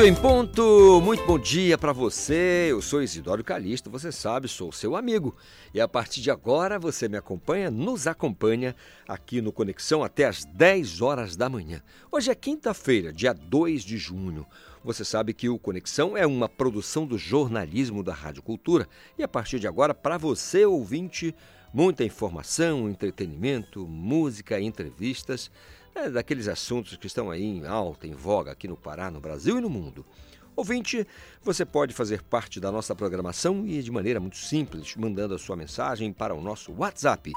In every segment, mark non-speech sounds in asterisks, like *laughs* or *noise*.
Oito em ponto, muito bom dia para você. Eu sou Isidoro Calixto, você sabe, sou seu amigo. E a partir de agora você me acompanha, nos acompanha aqui no Conexão até às 10 horas da manhã. Hoje é quinta-feira, dia 2 de junho. Você sabe que o Conexão é uma produção do jornalismo da Rádio Cultura e a partir de agora, para você ouvinte, muita informação, entretenimento, música, entrevistas é daqueles assuntos que estão aí em alta, em voga aqui no Pará, no Brasil e no mundo. Ouvinte, você pode fazer parte da nossa programação e de maneira muito simples, mandando a sua mensagem para o nosso WhatsApp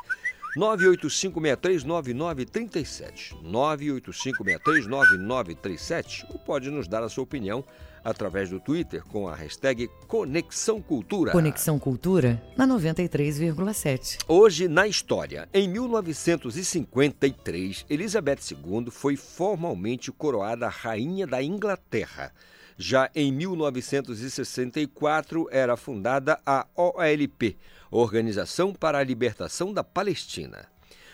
985639937. 985639937 ou pode nos dar a sua opinião através do Twitter com a hashtag Conexão Cultura. Conexão Cultura na 93,7. Hoje na história, em 1953, Elizabeth II foi formalmente coroada rainha da Inglaterra. Já em 1964 era fundada a OLP, Organização para a Libertação da Palestina.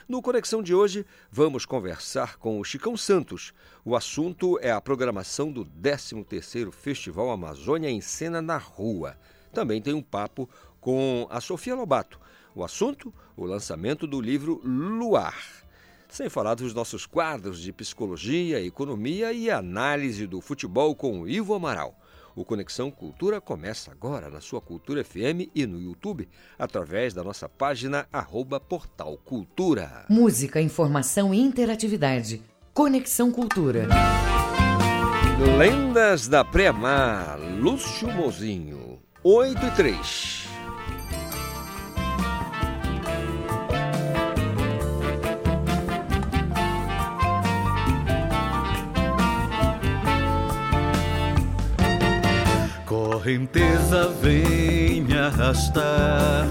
No Conexão de hoje, vamos conversar com o Chicão Santos. O assunto é a programação do 13º Festival Amazônia em Cena na Rua. Também tem um papo com a Sofia Lobato. O assunto, o lançamento do livro Luar. Sem falar dos nossos quadros de psicologia, economia e análise do futebol com o Ivo Amaral. O Conexão Cultura começa agora na sua Cultura FM e no YouTube, através da nossa página arroba Portal Cultura. Música, informação e interatividade. Conexão Cultura. Lendas da Pré-Mar, Lúcio Mozinho, 8 e 3. Correnteza vem me arrastar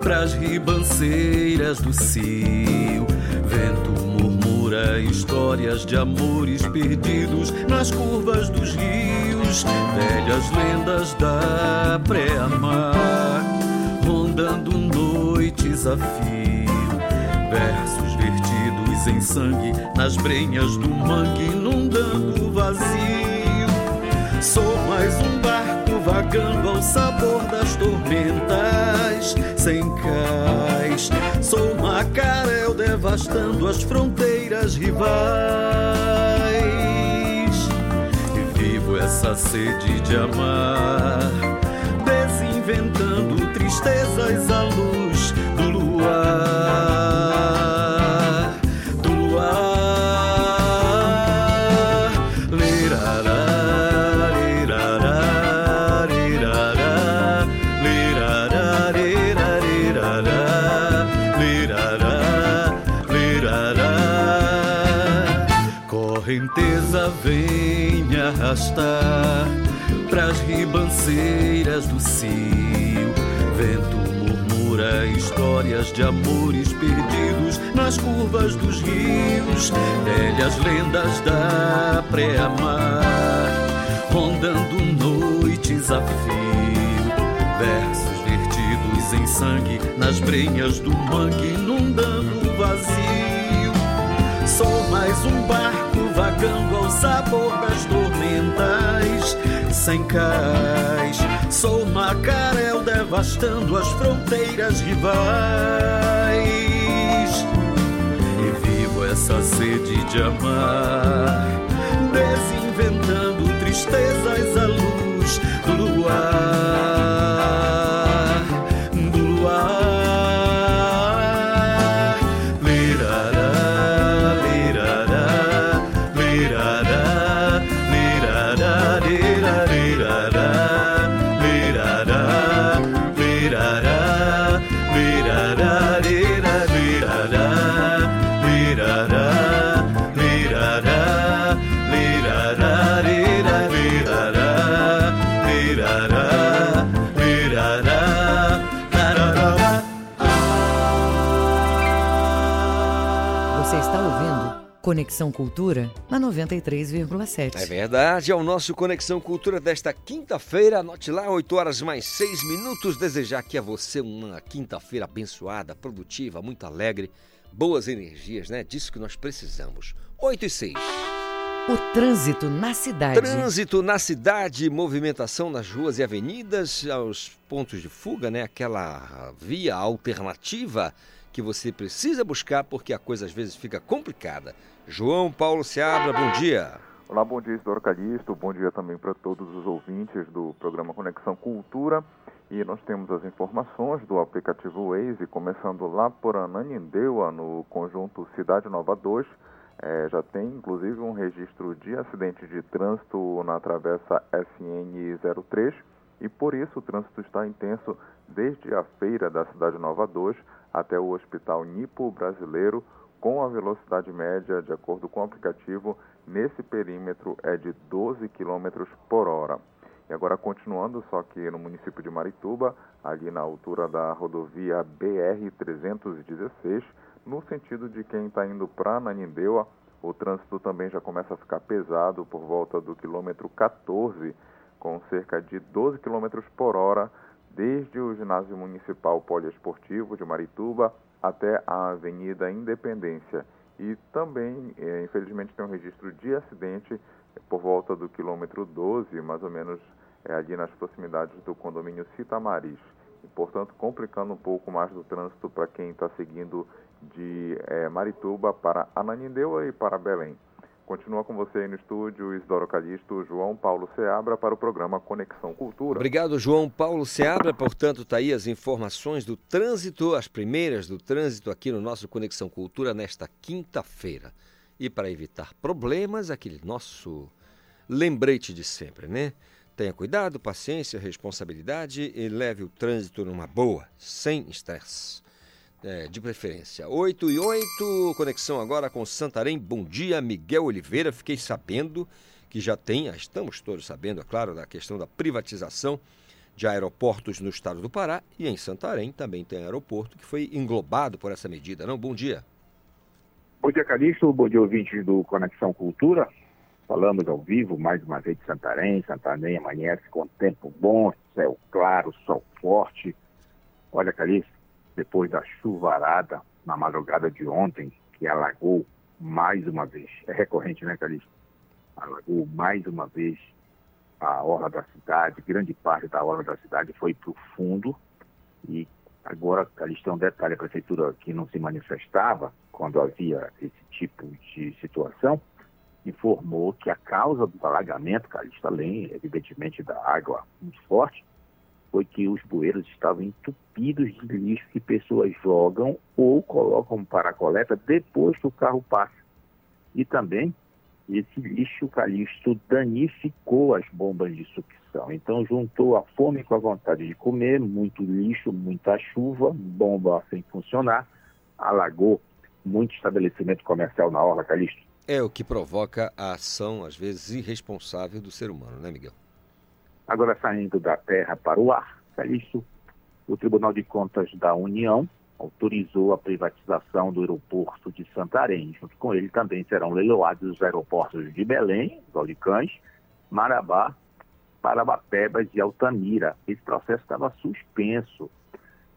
pras ribanceiras do cio. Vento murmura histórias de amores perdidos nas curvas dos rios, velhas lendas da pré-mar, rondando noites a fio. Versos vertidos em sangue nas brenhas do mangue, inundando o vazio. Sou mais um barco vagando ao sabor das tormentas, sem cais. Sou macarel devastando as fronteiras rivais. E vivo essa sede de amar, desinventando tristezas à luz do luar. Arrastar pras ribanceiras do cio. Vento murmura histórias de amores perdidos nas curvas dos rios, velhas lendas da pré-mar, rondando noites a fio. Versos vertidos em sangue nas brenhas do mangue, inundando o vazio. Sou mais um barco vagando ao sabor das tormentas, sem cais. Sou macarel devastando as fronteiras rivais. E vivo essa sede de amar, desinventando tristezas à luz do luar. Conexão Cultura na 93,7. É verdade, é o nosso Conexão Cultura desta quinta-feira. Anote lá, 8 horas mais 6 minutos. Desejar aqui a você uma quinta-feira abençoada, produtiva, muito alegre, boas energias, né? Disso que nós precisamos. 8 e 6. O trânsito na cidade. Trânsito na cidade, movimentação nas ruas e avenidas, aos pontos de fuga, né? Aquela via alternativa que você precisa buscar porque a coisa às vezes fica complicada. João Paulo Seabra, bom dia. Olá, bom dia, Isidoro Calixto. Bom dia também para todos os ouvintes do programa Conexão Cultura. E nós temos as informações do aplicativo Waze, começando lá por Ananindeua, no conjunto Cidade Nova 2. É, já tem inclusive um registro de acidente de trânsito na travessa SN03 e por isso o trânsito está intenso desde a feira da Cidade Nova 2 até o Hospital Nipo Brasileiro, com a velocidade média, de acordo com o aplicativo, nesse perímetro é de 12 km por hora. E agora continuando, só que no município de Marituba, ali na altura da rodovia BR-316, no sentido de quem está indo para Nanindeua, o trânsito também já começa a ficar pesado por volta do quilômetro 14, com cerca de 12 km por hora desde o ginásio municipal poliesportivo de Marituba até a Avenida Independência. E também, é, infelizmente, tem um registro de acidente por volta do quilômetro 12, mais ou menos é, ali nas proximidades do condomínio Citamaris. E, portanto, complicando um pouco mais do trânsito para quem está seguindo de é, Marituba para Ananindeua e para Belém. Continua com você aí no estúdio, Isidoro Calixto, João Paulo Seabra, para o programa Conexão Cultura. Obrigado, João Paulo Seabra. Portanto, está aí as informações do trânsito, as primeiras do trânsito aqui no nosso Conexão Cultura nesta quinta-feira. E para evitar problemas, aquele nosso lembrete de sempre, né? Tenha cuidado, paciência, responsabilidade e leve o trânsito numa boa, sem estresse é, de preferência. 8 e 8, conexão agora com Santarém. Bom dia, Miguel Oliveira. Fiquei sabendo que já tem, estamos todos sabendo, é claro, da questão da privatização de aeroportos no estado do Pará e em Santarém também tem aeroporto que foi englobado por essa medida, não? Bom dia. Bom dia, Calixto. Bom dia, ouvintes do Conexão Cultura. Falamos ao vivo mais uma vez de Santarém. Santarém amanhece com tempo bom, céu claro, sol forte. Olha, Calixto, depois da chuvarada na madrugada de ontem, que alagou mais uma vez, é recorrente, né, Calixto? Alagou mais uma vez a orla da cidade, grande parte da orla da cidade foi para o fundo e agora, Calixto, um detalhe, a prefeitura que não se manifestava quando havia esse tipo de situação, informou que a causa do alagamento, Calixto, além, evidentemente, da água muito forte, foi que os bueiros estavam entupidos de lixo que pessoas jogam ou colocam para a coleta depois que o carro passa. E também esse lixo calixto danificou as bombas de sucção. Então juntou a fome com a vontade de comer, muito lixo, muita chuva, bomba sem funcionar, alagou muito estabelecimento comercial na orla, Calixto. É o que provoca a ação, às vezes, irresponsável do ser humano, né, Miguel? Agora, saindo da terra para o ar, é isso. O Tribunal de Contas da União autorizou a privatização do aeroporto de Santarém. Junto com ele também serão leiloados os aeroportos de Belém, Valicães, Marabá, Parabapebas e Altamira. Esse processo estava suspenso.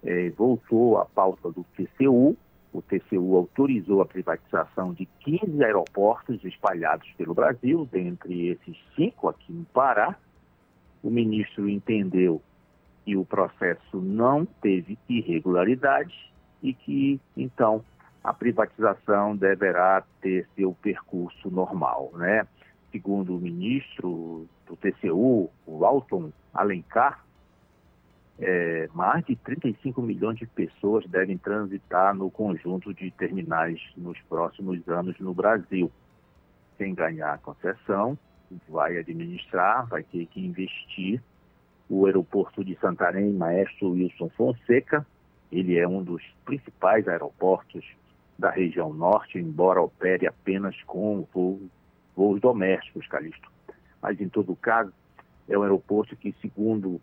É, voltou à pauta do TCU. O TCU autorizou a privatização de 15 aeroportos espalhados pelo Brasil, dentre esses cinco aqui no Pará, o ministro entendeu que o processo não teve irregularidade e que, então, a privatização deverá ter seu percurso normal, né? Segundo o ministro do TCU, o Alton Alencar, é, mais de 35 milhões de pessoas devem transitar no conjunto de terminais nos próximos anos no Brasil. Sem ganhar concessão, vai administrar, vai ter que investir. O aeroporto de Santarém, Maestro Wilson Fonseca, ele é um dos principais aeroportos da região norte, embora opere apenas com voos, voos domésticos, Calixto. Mas, em todo caso, é um aeroporto que, segundo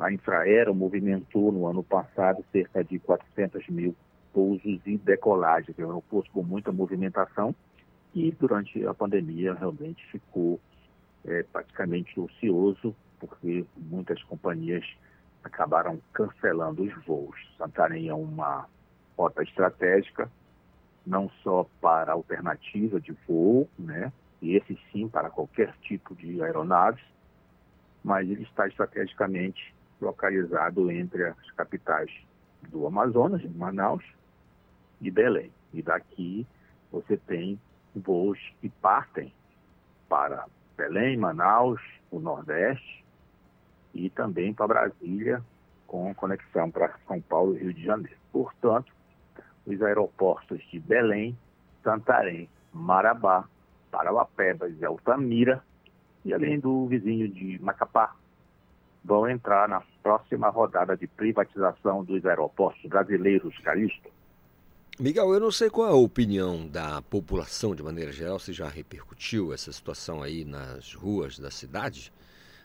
a Infraero, movimentou no ano passado cerca de 400 mil pousos e decolagens. É um aeroporto com muita movimentação e durante a pandemia realmente ficou é, praticamente ocioso, porque muitas companhias acabaram cancelando os voos. Santarém é uma rota estratégica, não só para alternativa de voo, né? e esse sim para qualquer tipo de aeronaves, mas ele está estrategicamente localizado entre as capitais do Amazonas, Manaus e Belém. E daqui você tem voos que partem para Belém, Manaus, o Nordeste e também para Brasília, com conexão para São Paulo e Rio de Janeiro. Portanto, os aeroportos de Belém, Santarém, Marabá, Parauapebas e Altamira, e além do vizinho de Macapá, vão entrar na próxima rodada de privatização dos aeroportos brasileiros, Calixto. Miguel, eu não sei qual é a opinião da população de maneira geral, se já repercutiu essa situação aí nas ruas da cidade,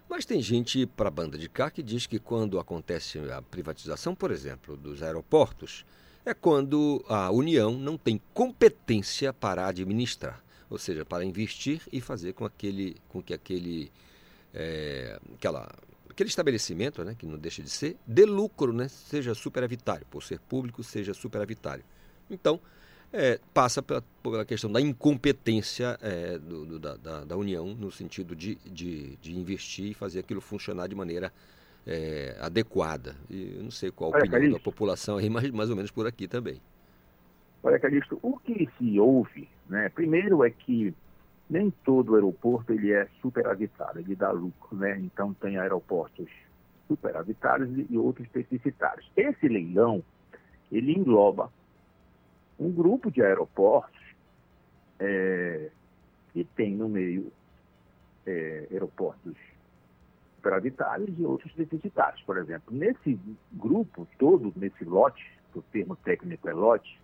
mas tem gente para a banda de cá que diz que quando acontece a privatização, por exemplo, dos aeroportos, é quando a União não tem competência para administrar, ou seja, para investir e fazer com, aquele, com que aquele, é, aquela aquele estabelecimento, né, que não deixa de ser, dê lucro, né, seja superavitário, por ser público, seja superavitário. Então, é, passa pela, pela, questão da incompetência é, do, do, da, da, União no sentido de, de, de, investir e fazer aquilo funcionar de maneira é, adequada. E eu não sei qual a opinião Calixto. da população aí, mas mais ou menos por aqui também. Olha, Calixto, o que se ouve, né, primeiro é que nem todo aeroporto ele é superavitário, ele dá lucro, né? Então tem aeroportos superavitários e outros deficitários. Esse leilão, ele engloba um grupo de aeroportos é, que tem no meio é, aeroportos superavitários e outros deficitários. Por exemplo, nesse grupo todo, nesse lote, o termo técnico é lote,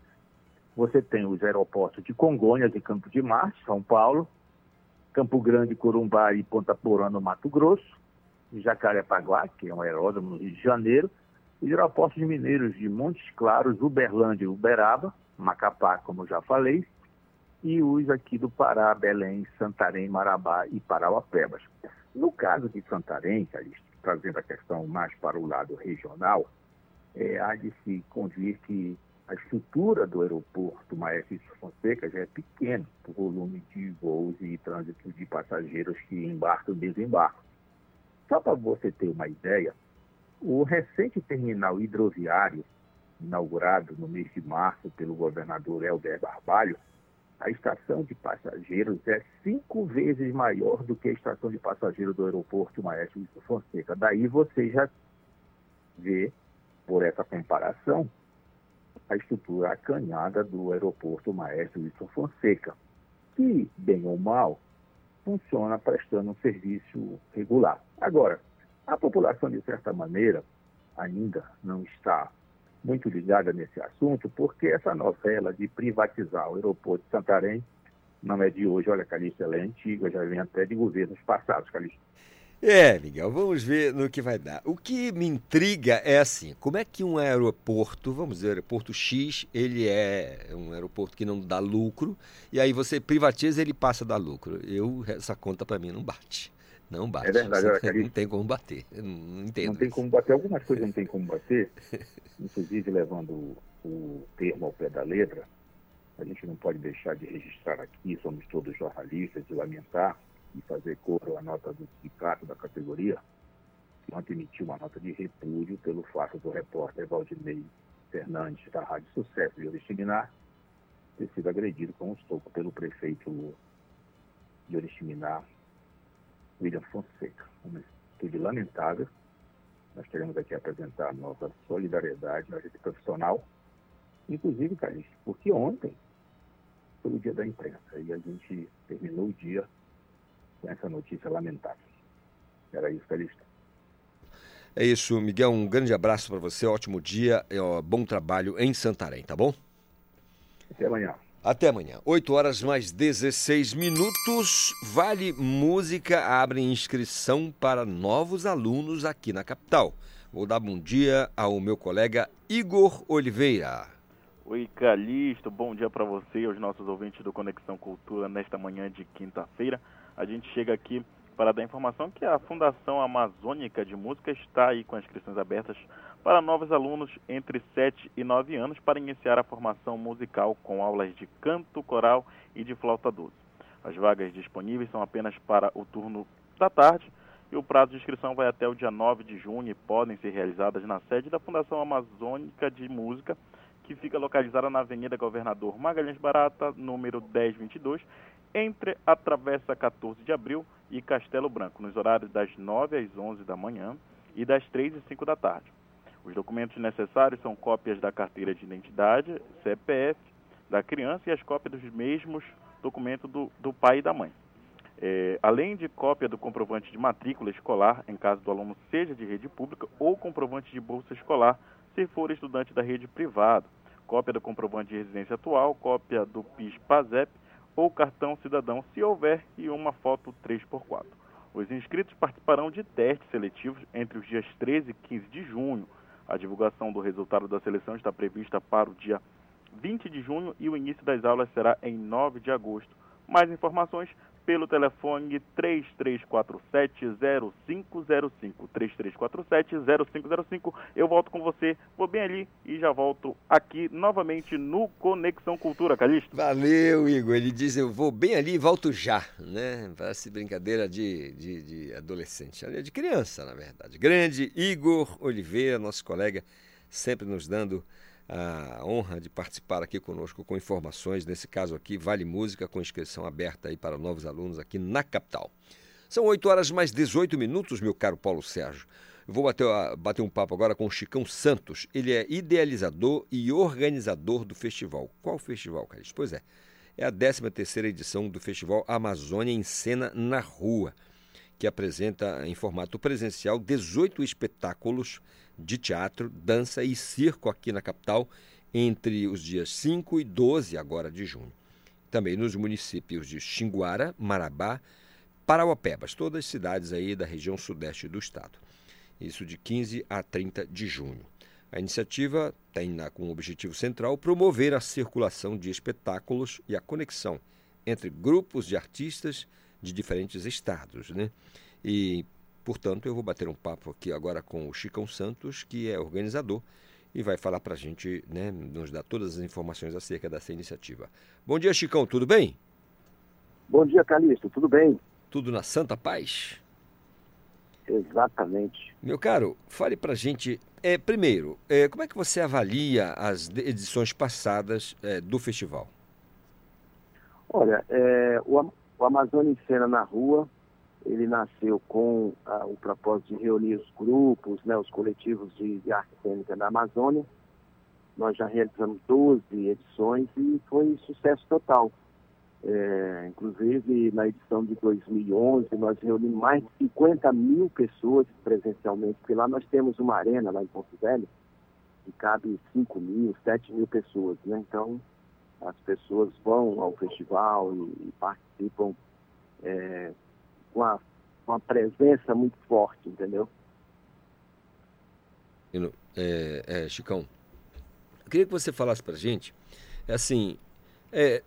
você tem os aeroportos de Congonhas e Campo de Marte, São Paulo, Campo Grande, Corumbá e Ponta Porã, no Mato Grosso, Jacarepaguá, que é um aeródromo no Rio de Janeiro, e aeroportos mineiros de Montes Claros, Uberlândia e Uberaba, Macapá, como já falei, e os aqui do Pará, Belém, Santarém, Marabá e Parauapebas. No caso de Santarém, trazendo a questão mais para o lado regional, é, há de se convir que a estrutura do aeroporto Maestro Fonseca já é pequena, o volume de voos e trânsito de passageiros que embarcam e desembarcam. Só para você ter uma ideia, o recente terminal hidroviário, inaugurado no mês de março pelo governador Helder Barbalho, a estação de passageiros é cinco vezes maior do que a estação de passageiros do aeroporto Maestro Fonseca. Daí você já vê, por essa comparação, a estrutura acanhada do aeroporto Maestro Wilson Fonseca, que, bem ou mal, funciona prestando um serviço regular. Agora, a população, de certa maneira, ainda não está muito ligada nesse assunto, porque essa novela de privatizar o aeroporto de Santarém não é de hoje. Olha, Calixto, ela é antiga, já vem até de governos passados, Calixto. É, Miguel, vamos ver no que vai dar. O que me intriga é assim, como é que um aeroporto, vamos dizer, aeroporto X, ele é um aeroporto que não dá lucro, e aí você privatiza ele passa a dar lucro. Eu, essa conta para mim não bate. Não bate. É verdade, olha, *laughs* Não tem como bater. Não entendo. Não tem como bater. Algumas coisas não tem como bater, *laughs* inclusive levando o, termo ao pé da letra, a gente não pode deixar de registrar aqui, somos todos jornalistas, e lamentar e fazer coro à nota do sindicato da categoria, que ontem emitiu uma nota de repúdio pelo fato do repórter Valdinei Fernandes, da Rádio Sucesso de Oriximiná, ter sido agredido com um estoco pelo prefeito de Oriximiná, William Fonseca. Uma atitude lamentável. Nós queremos aqui apresentar nossa solidariedade na rede profissional, inclusive, Carlos, porque ontem foi o dia da imprensa e a gente terminou o dia com essa notícia lamentável. Era isso, Calixto. É isso, Miguel. Um grande abraço para você, ótimo dia, bom trabalho em Santarém, tá bom? Até amanhã. Até amanhã. 8 horas mais 16 minutos. Vale Música abre inscrição para novos alunos aqui na capital. Vou dar bom dia ao meu colega Igor Oliveira. Oi, Calixto, bom dia para você e aos nossos ouvintes do Conexão Cultura nesta manhã de quinta-feira. A gente chega aqui para dar informação que a Fundação Amazônica de Música está aí com as inscrições abertas para novos alunos entre 7 e 9 anos para iniciar a formação musical com aulas de canto, coral e de flauta doce. As vagas disponíveis são apenas para o turno da tarde e o prazo de inscrição vai até o dia 9 de junho e podem ser realizadas na sede da Fundação Amazônica de Música, que fica localizada na Avenida Governador Magalhães Barata, número 1022, entre a Travessa 14 de Abril e Castelo Branco, nos horários das 9 às 11 da manhã e das 3 e 5 da tarde. Os documentos necessários são cópias da carteira de identidade, CPF da criança e as cópias dos mesmos documentos do, do pai e da mãe. É, além de cópia do comprovante de matrícula escolar, em caso do aluno seja de rede pública, ou comprovante de bolsa escolar, se for estudante da rede privada cópia do comprovante de residência atual, cópia do PIS-PASEP ou cartão cidadão, se houver, e uma foto 3x4. Os inscritos participarão de testes seletivos entre os dias 13 e 15 de junho. A divulgação do resultado da seleção está prevista para o dia 20 de junho e o início das aulas será em 9 de agosto. Mais informações pelo telefone 3347-0505. 3347-0505. Eu volto com você, vou bem ali e já volto aqui novamente no Conexão Cultura, Calixto. Valeu, Igor. Ele diz: Eu vou bem ali e volto já, né? Parece brincadeira de, de, de adolescente, ali é de criança, na verdade. Grande Igor Oliveira, nosso colega, sempre nos dando a honra de participar aqui conosco com informações, nesse caso aqui, Vale Música, com inscrição aberta aí para novos alunos aqui na capital. São 8 horas mais 18 minutos, meu caro Paulo Sérgio. Vou bater, bater um papo agora com o Chicão Santos. Ele é idealizador e organizador do festival. Qual festival, Carlos? Pois é, é a 13 terceira edição do Festival Amazônia em Cena na Rua, que apresenta em formato presencial 18 espetáculos de teatro, dança e circo aqui na capital entre os dias 5 e 12 agora de junho. Também nos municípios de Xinguara, Marabá, Parauapebas, todas as cidades aí da região sudeste do estado. Isso de 15 a 30 de junho. A iniciativa tem como objetivo central promover a circulação de espetáculos e a conexão entre grupos de artistas de diferentes estados, né? E Portanto, eu vou bater um papo aqui agora com o Chicão Santos, que é organizador e vai falar para a gente, né, nos dar todas as informações acerca dessa iniciativa. Bom dia, Chicão, tudo bem? Bom dia, Calixto, tudo bem? Tudo na Santa Paz? Exatamente. Meu caro, fale para a gente, é, primeiro, é, como é que você avalia as edições passadas é, do festival? Olha, é, o, o Amazônia em Cena na Rua ele nasceu com ah, o propósito de reunir os grupos, né, os coletivos de, de arte cênica da Amazônia. Nós já realizamos 12 edições e foi sucesso total. É, inclusive, na edição de 2011, nós reunimos mais de 50 mil pessoas presencialmente, porque lá nós temos uma arena lá em Porto Velho, que cabe 5 mil, 7 mil pessoas. Né? Então, as pessoas vão ao festival e, e participam é, uma, uma presença muito forte, entendeu? É, é, Chicão, eu queria que você falasse para gente, é assim, é,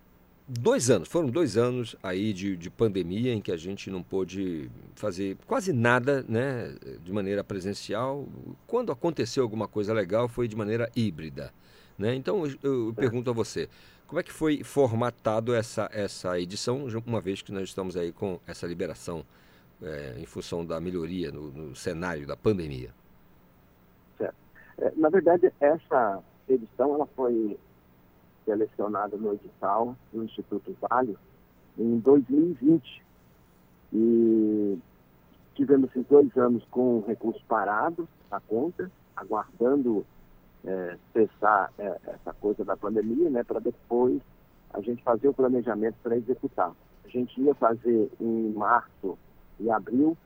dois anos, foram dois anos aí de, de pandemia em que a gente não pôde fazer quase nada, né, de maneira presencial. Quando aconteceu alguma coisa legal foi de maneira híbrida, né? Então eu, eu pergunto a você, como é que foi formatado essa, essa edição, uma vez que nós estamos aí com essa liberação é, em função da melhoria no, no cenário da pandemia? Certo. É, na verdade, essa edição ela foi selecionada no edital do Instituto Vale em 2020. E tivemos esses dois anos com recursos parados na conta, aguardando é, cessar é, essa coisa da pandemia, né, para depois a gente fazer o planejamento para executar. A gente ia fazer em março e abril,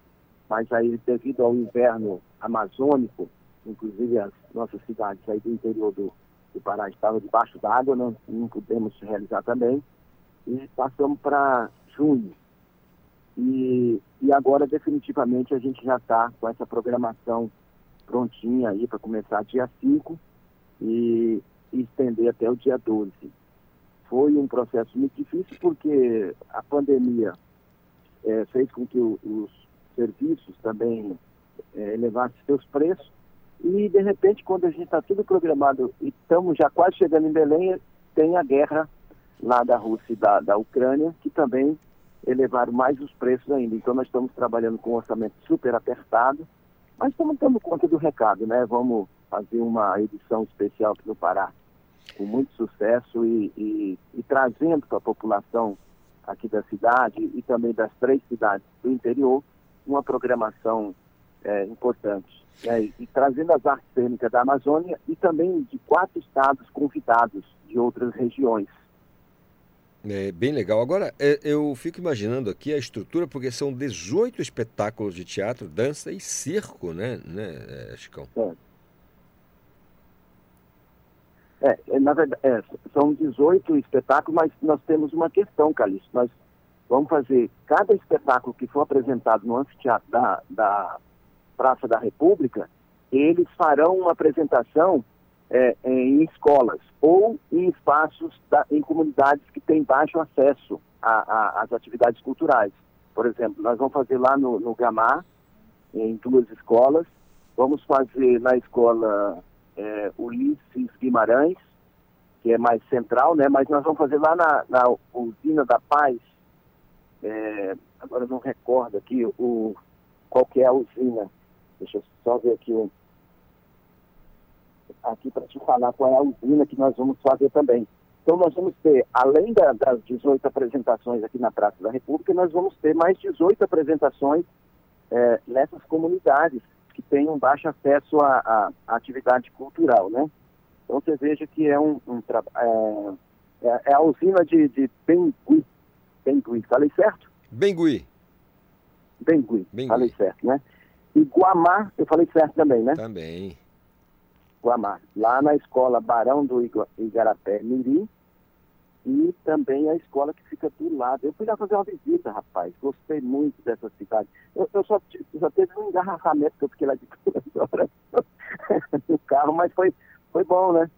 mas aí devido ao inverno amazônico, inclusive as nossas cidades aí do interior do, do Pará estavam debaixo d'água, não, não pudemos realizar também, e passamos para junho. E, e agora definitivamente a gente já está com essa programação prontinha aí para começar dia 5 e, estender até o dia 12. Foi um processo muito difícil porque a pandemia é, fez com que o, os serviços também é, elevassem seus preços e, de repente, quando a gente está tudo programado e estamos já quase chegando em Belém, tem a guerra lá da Rússia e da, da Ucrânia, que também elevaram mais os preços ainda. Então, nós estamos trabalhando com um orçamento super apertado, mas estamos dando conta do recado, né? Vamos fazer uma edição especial aqui no Pará com muito sucesso e, e, e trazendo para a população aqui da cidade e também das três cidades do interior uma programação é, importante. Né? E, e, trazendo as artes cênicas da Amazônia e também de quatro estados convidados de outras regiões. É bem legal. Agora, é, eu fico imaginando aqui a estrutura, porque são 18 espetáculos de teatro, dança e circo, né, né é, Chicão? É. É, é, na verdade, é, são 18 espetáculos, mas nós temos uma questão, Calixto. Nós vamos fazer cada espetáculo que for apresentado no anfiteatro da, da Praça da República, eles farão uma apresentação é, em escolas ou em espaços, da, em comunidades que têm baixo acesso às atividades culturais. Por exemplo, nós vamos fazer lá no, no Gamar, em duas escolas, vamos fazer na escola é, Ulisses Guimarães, que é mais central, né? Mas nós vamos fazer lá na, na usina da Paz, é, agora não recordo aqui o, qual que é a usina. Deixa eu só ver aqui o, aqui para te falar qual é a usina que nós vamos fazer também. Então nós vamos ter, além da, das 18 apresentações aqui na Praça da República, nós vamos ter mais 18 apresentações é, nessas comunidades que têm um baixo acesso à, atividade cultural, né? Então você veja que é um, um é, é, é, a usina de, de Bengui. Bengui, falei certo? Bengui. Bengui, Bengui. falei certo, né? E Guamá, eu falei certo também, né? Também. Guamá, lá na escola Barão do Igarapé Mirim, e também a escola que fica do lado. Eu fui lá fazer uma visita, rapaz. Gostei muito dessa cidade. Eu, eu só, só teve um engarrafamento que eu fiquei lá de *laughs* duas horas *laughs* no carro, mas foi, foi bom, né?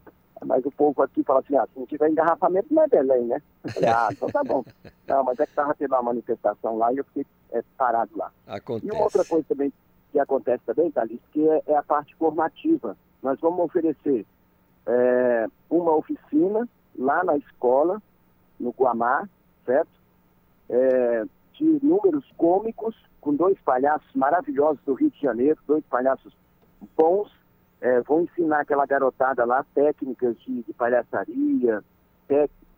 Mas o povo aqui fala assim, ah, se não tiver engarrafamento não é Belém, né? Falei, ah, então tá bom. Não, mas é que estava tendo uma manifestação lá e eu fiquei é, parado lá. Acontece. E uma outra coisa também que acontece também, Thalys, que é, é a parte formativa. Nós vamos oferecer é, uma oficina lá na escola, no Guamá, certo? É, de números cômicos, com dois palhaços maravilhosos do Rio de Janeiro, dois palhaços bons, é, vão ensinar aquela garotada lá técnicas de, de palhaçaria,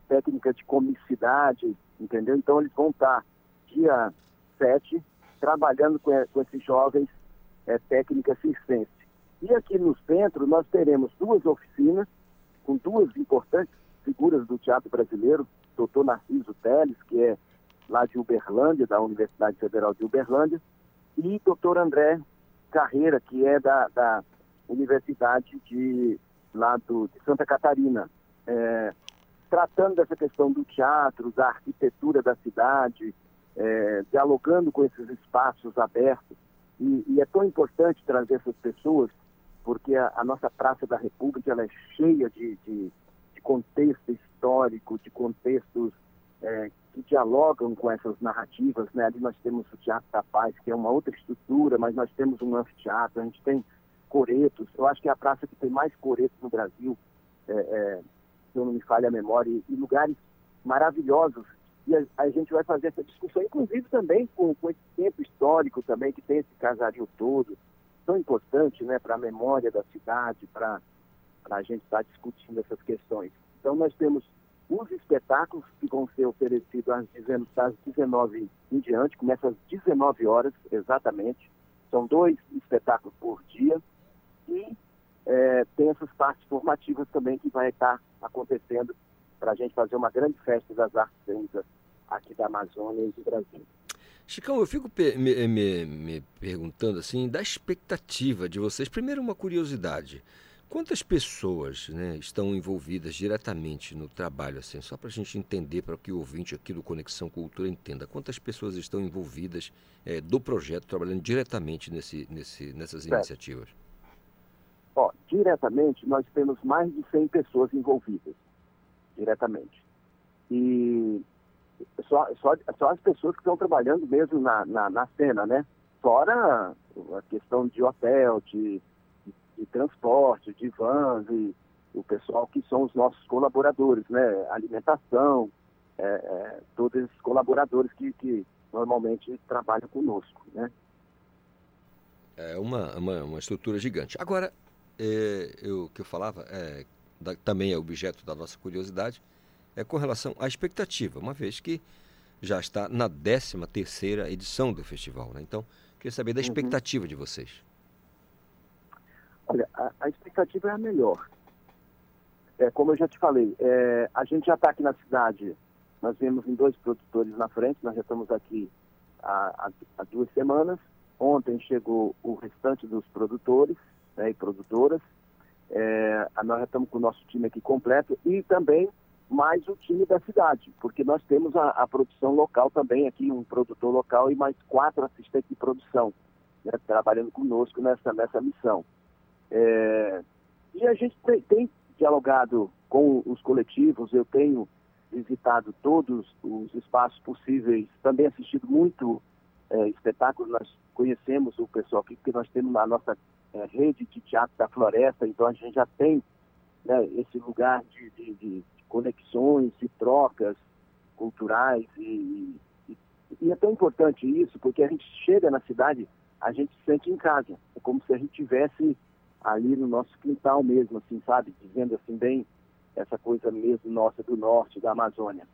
técnicas de comicidade, entendeu? Então eles vão estar dia 7 trabalhando com, com esses jovens é, técnica circense. E aqui no centro nós teremos duas oficinas com duas importantes figuras do teatro brasileiro, doutor Narciso Teles, que é lá de Uberlândia, da Universidade Federal de Uberlândia, e doutor André Carreira, que é da, da Universidade de, lá do, de Santa Catarina, é, tratando dessa questão do teatro, da arquitetura da cidade, é, dialogando com esses espaços abertos. E, e, é tão importante trazer essas pessoas, porque a, a nossa Praça da República ela é cheia de, de de contexto histórico, de contextos é, que dialogam com essas narrativas. Né? Ali nós temos o Teatro da Paz, que é uma outra estrutura, mas nós temos um anfiteatro, a gente tem coretos. Eu acho que é a praça que tem mais coretos no Brasil, é, é, se eu não me falha a memória, e, e lugares maravilhosos. E a, a, gente vai fazer essa discussão, inclusive também com, com esse tempo histórico também, que tem esse casario todo, tão importante né, para a memória da cidade, para a gente estar tá discutindo essas questões. Então, nós temos os espetáculos que vão ser oferecidos às 19 em diante, começa às 19 horas exatamente. São dois espetáculos por dia e é, tem essas partes formativas também que vai estar acontecendo para a gente fazer uma grande festa das artes aqui da Amazônia e do Brasil. Chicão, eu fico me, me, me perguntando assim da expectativa de vocês. Primeiro, uma curiosidade. Quantas pessoas né, estão envolvidas diretamente no trabalho, assim, só para a gente entender, para que o ouvinte aqui do Conexão Cultura entenda, quantas pessoas estão envolvidas é, do projeto, trabalhando diretamente nesse, nesse, nessas certo. iniciativas? Ó, diretamente, nós temos mais de 100 pessoas envolvidas, diretamente. E só, só, só as pessoas que estão trabalhando mesmo na, na, na cena, né? Fora a questão de hotel, de, de, de transporte, de vans, e o pessoal que são os nossos colaboradores, né? Alimentação, é, é, todos esses colaboradores que, que normalmente trabalham conosco, né? É uma, uma, uma estrutura gigante. Agora, é, eu, que eu falava, é, da, também é objeto da nossa curiosidade, é com relação à expectativa, uma vez que já está na 13 terceira edição do festival. Né? Então, queria saber da uhum. expectativa uhum. de vocês. Olha, a, a, expectativa é a melhor. É, como eu já te falei, é, a gente já está aqui na cidade, nós vemos em dois produtores na frente, nós já estamos aqui há, há, há duas semanas. Ontem chegou o restante dos produtores né, e produtoras. É, nós já estamos com o nosso time aqui completo e também mais o time da cidade, porque nós temos a, a produção local também aqui, um produtor local e mais quatro assistentes de produção né, trabalhando conosco nessa, nessa missão. É, e a gente tem, tem dialogado com os coletivos, eu tenho visitado todos os espaços possíveis, também assistido muito é, espetáculos, nós conhecemos o pessoal aqui, porque nós temos a nossa é, rede de teatro da floresta, então a gente já tem né, esse lugar de, de, de, conexões e trocas culturais e, e, e, é tão importante isso porque a gente chega na cidade, a gente se sente em casa, é como se a gente tivesse ali no nosso quintal mesmo, assim, sabe, dizendo assim bem essa coisa mesmo nossa do norte, da Amazônia.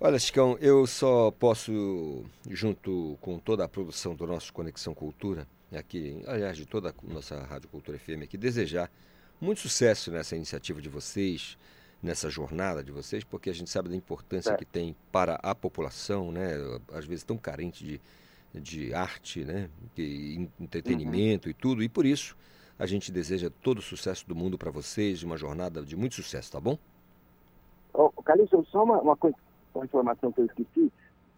Olha, Chicão, eu só posso, junto com toda a produção do nosso Conexão Cultura, aqui, aliás, de toda a nossa Rádio Cultura FM aqui, desejar muito sucesso nessa iniciativa de vocês, nessa jornada de vocês, porque a gente sabe da importância é. que tem para a população, né? Às vezes tão carente de, de arte, né? De entretenimento uhum. e tudo, e por isso a gente deseja todo o sucesso do mundo para vocês, uma jornada de muito sucesso, tá bom? Ô, Calixto, só uma, uma, coisa, uma informação que eu esqueci.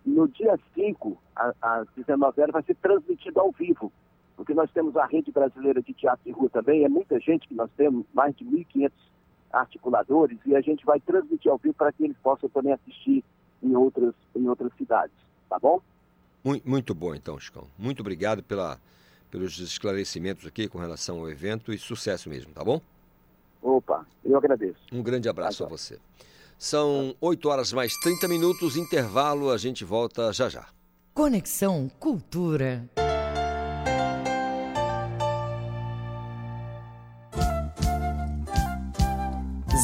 No dia 5, às 19 horas, vai ser transmitido ao vivo porque nós temos a Rede Brasileira de Teatro de Rua também, é muita gente que nós temos, mais de 1.500 articuladores, e a gente vai transmitir ao vivo para que eles possam também assistir em outras, em outras cidades, tá bom? Muito, muito bom então, Chicão. Muito obrigado pela, pelos esclarecimentos aqui com relação ao evento e sucesso mesmo, tá bom? Opa, eu agradeço. Um grande abraço a você. São 8 horas mais 30 minutos, intervalo, a gente volta já já. Conexão Cultura.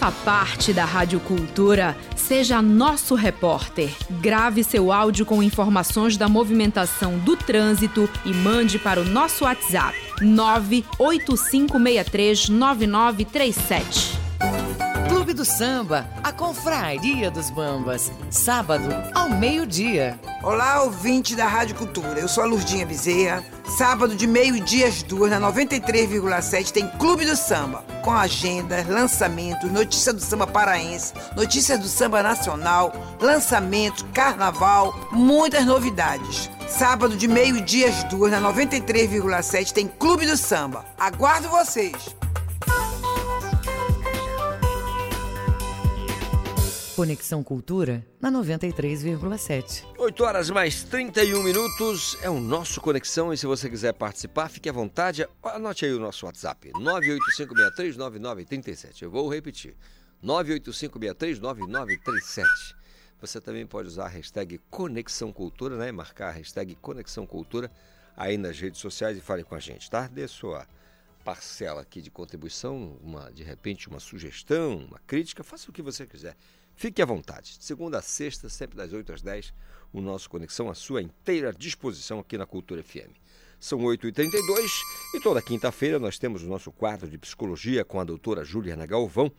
Faça parte da Rádio Cultura, seja nosso repórter. Grave seu áudio com informações da movimentação do trânsito e mande para o nosso WhatsApp 985639937. Clube do Samba, a Confraria dos Bambas, sábado ao meio-dia. Olá, ouvinte da Rádio Cultura. Eu sou a Lurdinha Bezerra. Sábado de meio-dia às duas, na 93,7, tem Clube do Samba, com agenda, lançamentos, notícia do samba paraense, notícias do samba nacional, lançamentos, carnaval, muitas novidades. Sábado de meio-dia às duas, na 93,7, tem Clube do Samba. Aguardo vocês! Conexão Cultura na 93,7. 8 horas mais 31 minutos é o nosso Conexão e se você quiser participar, fique à vontade. Anote aí o nosso WhatsApp: 985639937. Eu vou repetir: 985639937. Você também pode usar a hashtag Conexão Cultura, né? Marcar a hashtag Conexão Cultura aí nas redes sociais e fale com a gente, tá? Dê sua parcela aqui de contribuição, uma, de repente uma sugestão, uma crítica, faça o que você quiser. Fique à vontade. De segunda a sexta, sempre das 8 às 10, o nosso Conexão à sua inteira disposição aqui na Cultura FM. São 8h32 e toda quinta-feira nós temos o nosso quadro de psicologia com a doutora Juliana Galvão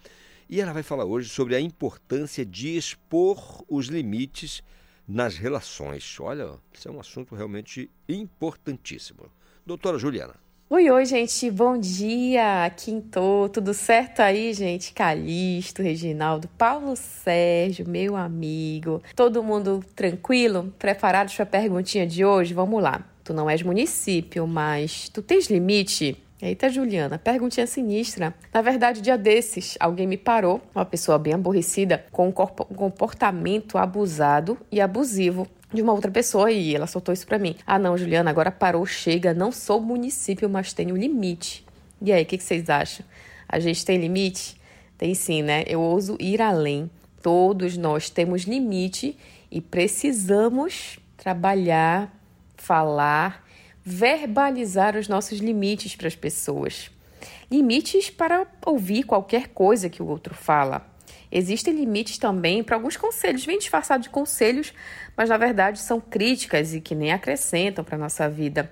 e ela vai falar hoje sobre a importância de expor os limites nas relações. Olha, isso é um assunto realmente importantíssimo. Doutora Juliana. Oi, oi, gente, bom dia, quinto, tudo certo aí, gente? Calixto, Reginaldo, Paulo Sérgio, meu amigo, todo mundo tranquilo? Preparados para a perguntinha de hoje? Vamos lá. Tu não és município, mas tu tens limite? Eita, Juliana, perguntinha sinistra. Na verdade, dia desses, alguém me parou, uma pessoa bem aborrecida, com um comportamento abusado e abusivo de uma outra pessoa e ela soltou isso para mim. Ah, não, Juliana, agora parou, chega, não sou município, mas tenho limite. E aí, o que, que vocês acham? A gente tem limite? Tem sim, né? Eu ouso ir além. Todos nós temos limite e precisamos trabalhar falar, verbalizar os nossos limites para as pessoas. Limites para ouvir qualquer coisa que o outro fala. Existem limites também para alguns conselhos, vem disfarçado de conselhos, mas na verdade são críticas e que nem acrescentam para a nossa vida.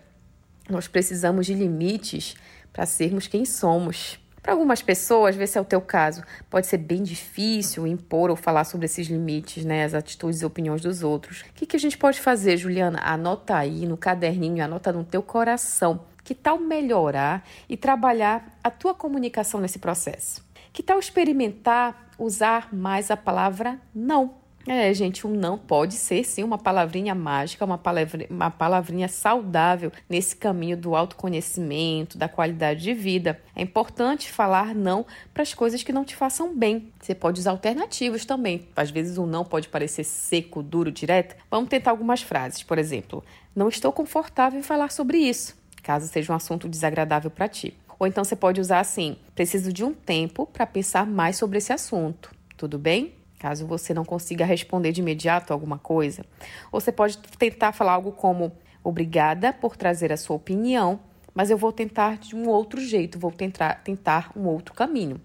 Nós precisamos de limites para sermos quem somos. Para algumas pessoas, ver se é o teu caso, pode ser bem difícil impor ou falar sobre esses limites, né, as atitudes e opiniões dos outros. O que, que a gente pode fazer, Juliana? Anota aí no caderninho, anota no teu coração. Que tal melhorar e trabalhar a tua comunicação nesse processo? Que tal experimentar usar mais a palavra não? É, gente, um não pode ser sim uma palavrinha mágica, uma, palavra, uma palavrinha saudável nesse caminho do autoconhecimento, da qualidade de vida. É importante falar não para as coisas que não te façam bem. Você pode usar alternativas também. Às vezes um não pode parecer seco, duro, direto. Vamos tentar algumas frases. Por exemplo, não estou confortável em falar sobre isso, caso seja um assunto desagradável para ti. Ou então você pode usar assim: preciso de um tempo para pensar mais sobre esse assunto. Tudo bem? caso você não consiga responder de imediato alguma coisa. Ou você pode tentar falar algo como: Obrigada por trazer a sua opinião, mas eu vou tentar de um outro jeito, vou tentar, tentar um outro caminho.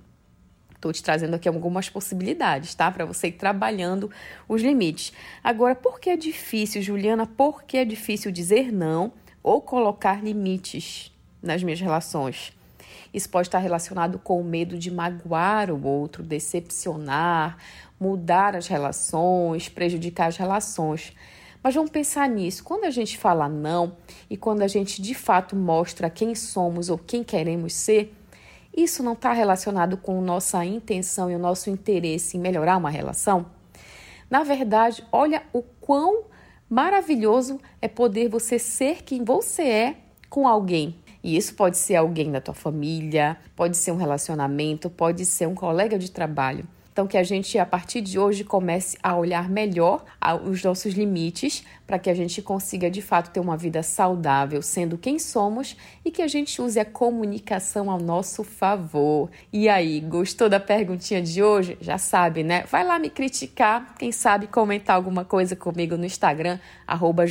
Estou te trazendo aqui algumas possibilidades, tá? Para você ir trabalhando os limites. Agora, por que é difícil, Juliana? Por que é difícil dizer não ou colocar limites nas minhas relações? Isso pode estar relacionado com o medo de magoar o outro, decepcionar, mudar as relações, prejudicar as relações. Mas vamos pensar nisso. Quando a gente fala não e quando a gente de fato mostra quem somos ou quem queremos ser, isso não está relacionado com nossa intenção e o nosso interesse em melhorar uma relação? Na verdade, olha o quão maravilhoso é poder você ser quem você é com alguém. E isso pode ser alguém da tua família, pode ser um relacionamento, pode ser um colega de trabalho. Então, que a gente, a partir de hoje, comece a olhar melhor os nossos limites para que a gente consiga, de fato, ter uma vida saudável, sendo quem somos e que a gente use a comunicação ao nosso favor. E aí, gostou da perguntinha de hoje? Já sabe, né? Vai lá me criticar, quem sabe comentar alguma coisa comigo no Instagram, arroba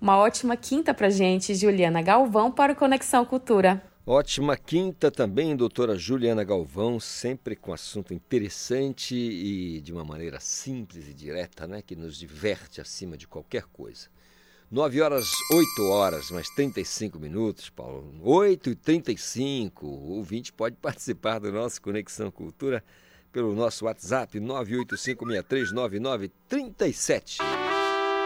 Uma ótima quinta pra gente, Juliana Galvão, para o Conexão Cultura. Ótima quinta também, doutora Juliana Galvão, sempre com assunto interessante e de uma maneira simples e direta, né, que nos diverte acima de qualquer coisa. 9 horas, 8 horas, mais 35 minutos, Paulo. 8 e 35. O ouvinte pode *laughs* participar do nosso Conexão Cultura pelo nosso WhatsApp 985639937.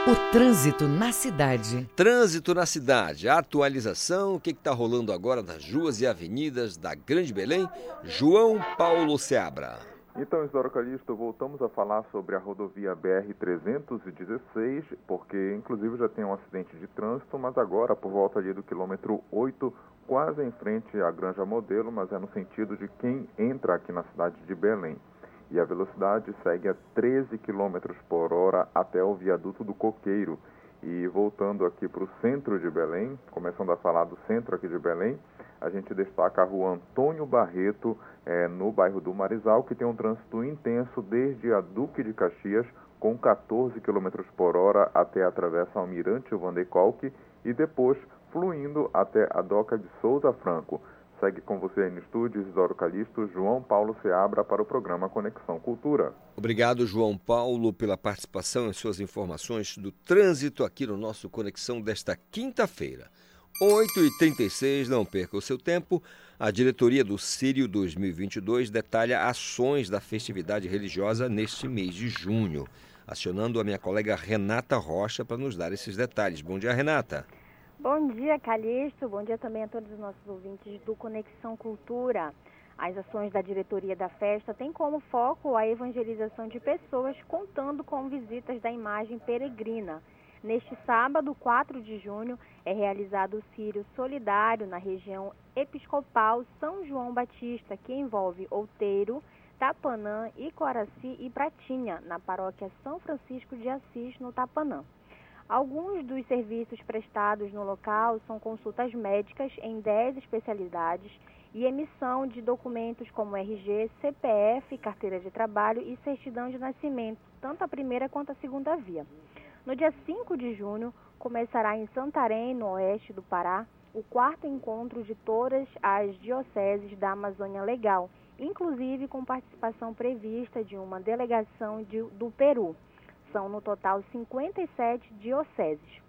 O trânsito na cidade. Trânsito na cidade. Atualização. O que está rolando agora nas ruas e avenidas da Grande Belém? João Paulo Seabra. Então, Isidoro Calixto, voltamos a falar sobre a rodovia BR-316, porque inclusive já tem um acidente de trânsito, mas agora por volta ali do quilômetro 8, quase em frente à Granja Modelo, mas é no sentido de quem entra aqui na cidade de Belém e a velocidade segue a 13 km por hora até o viaduto do Coqueiro. E voltando aqui para o centro de Belém, começando a falar do centro aqui de Belém, a gente destaca a rua Antônio Barreto, é, no bairro do Marizal, que tem um trânsito intenso desde a Duque de Caxias, com 14 km por hora até a travessa Almirante Van de e depois fluindo até a Doca de Souza Franco. Segue com você aí no estúdio, Isidoro Calixto, João Paulo Seabra para o programa Conexão Cultura. Obrigado, João Paulo, pela participação e suas informações do trânsito aqui no nosso Conexão desta quinta-feira. 8h36, não perca o seu tempo. A diretoria do Sírio 2022 detalha ações da festividade religiosa neste mês de junho. Acionando a minha colega Renata Rocha para nos dar esses detalhes. Bom dia, Renata. Bom dia, Calixto. Bom dia também a todos os nossos ouvintes do Conexão Cultura. As ações da diretoria da festa têm como foco a evangelização de pessoas, contando com visitas da imagem peregrina. Neste sábado, 4 de junho, é realizado o Sírio Solidário na região episcopal São João Batista, que envolve Outeiro, Tapanã, Icoraci e Pratinha, na paróquia São Francisco de Assis, no Tapanã. Alguns dos serviços prestados no local são consultas médicas em 10 especialidades e emissão de documentos como RG, CPF, carteira de trabalho e certidão de nascimento, tanto a primeira quanto a segunda via. No dia 5 de junho, começará em Santarém, no oeste do Pará, o quarto encontro de todas as dioceses da Amazônia Legal, inclusive com participação prevista de uma delegação de, do Peru. São no total 57 dioceses.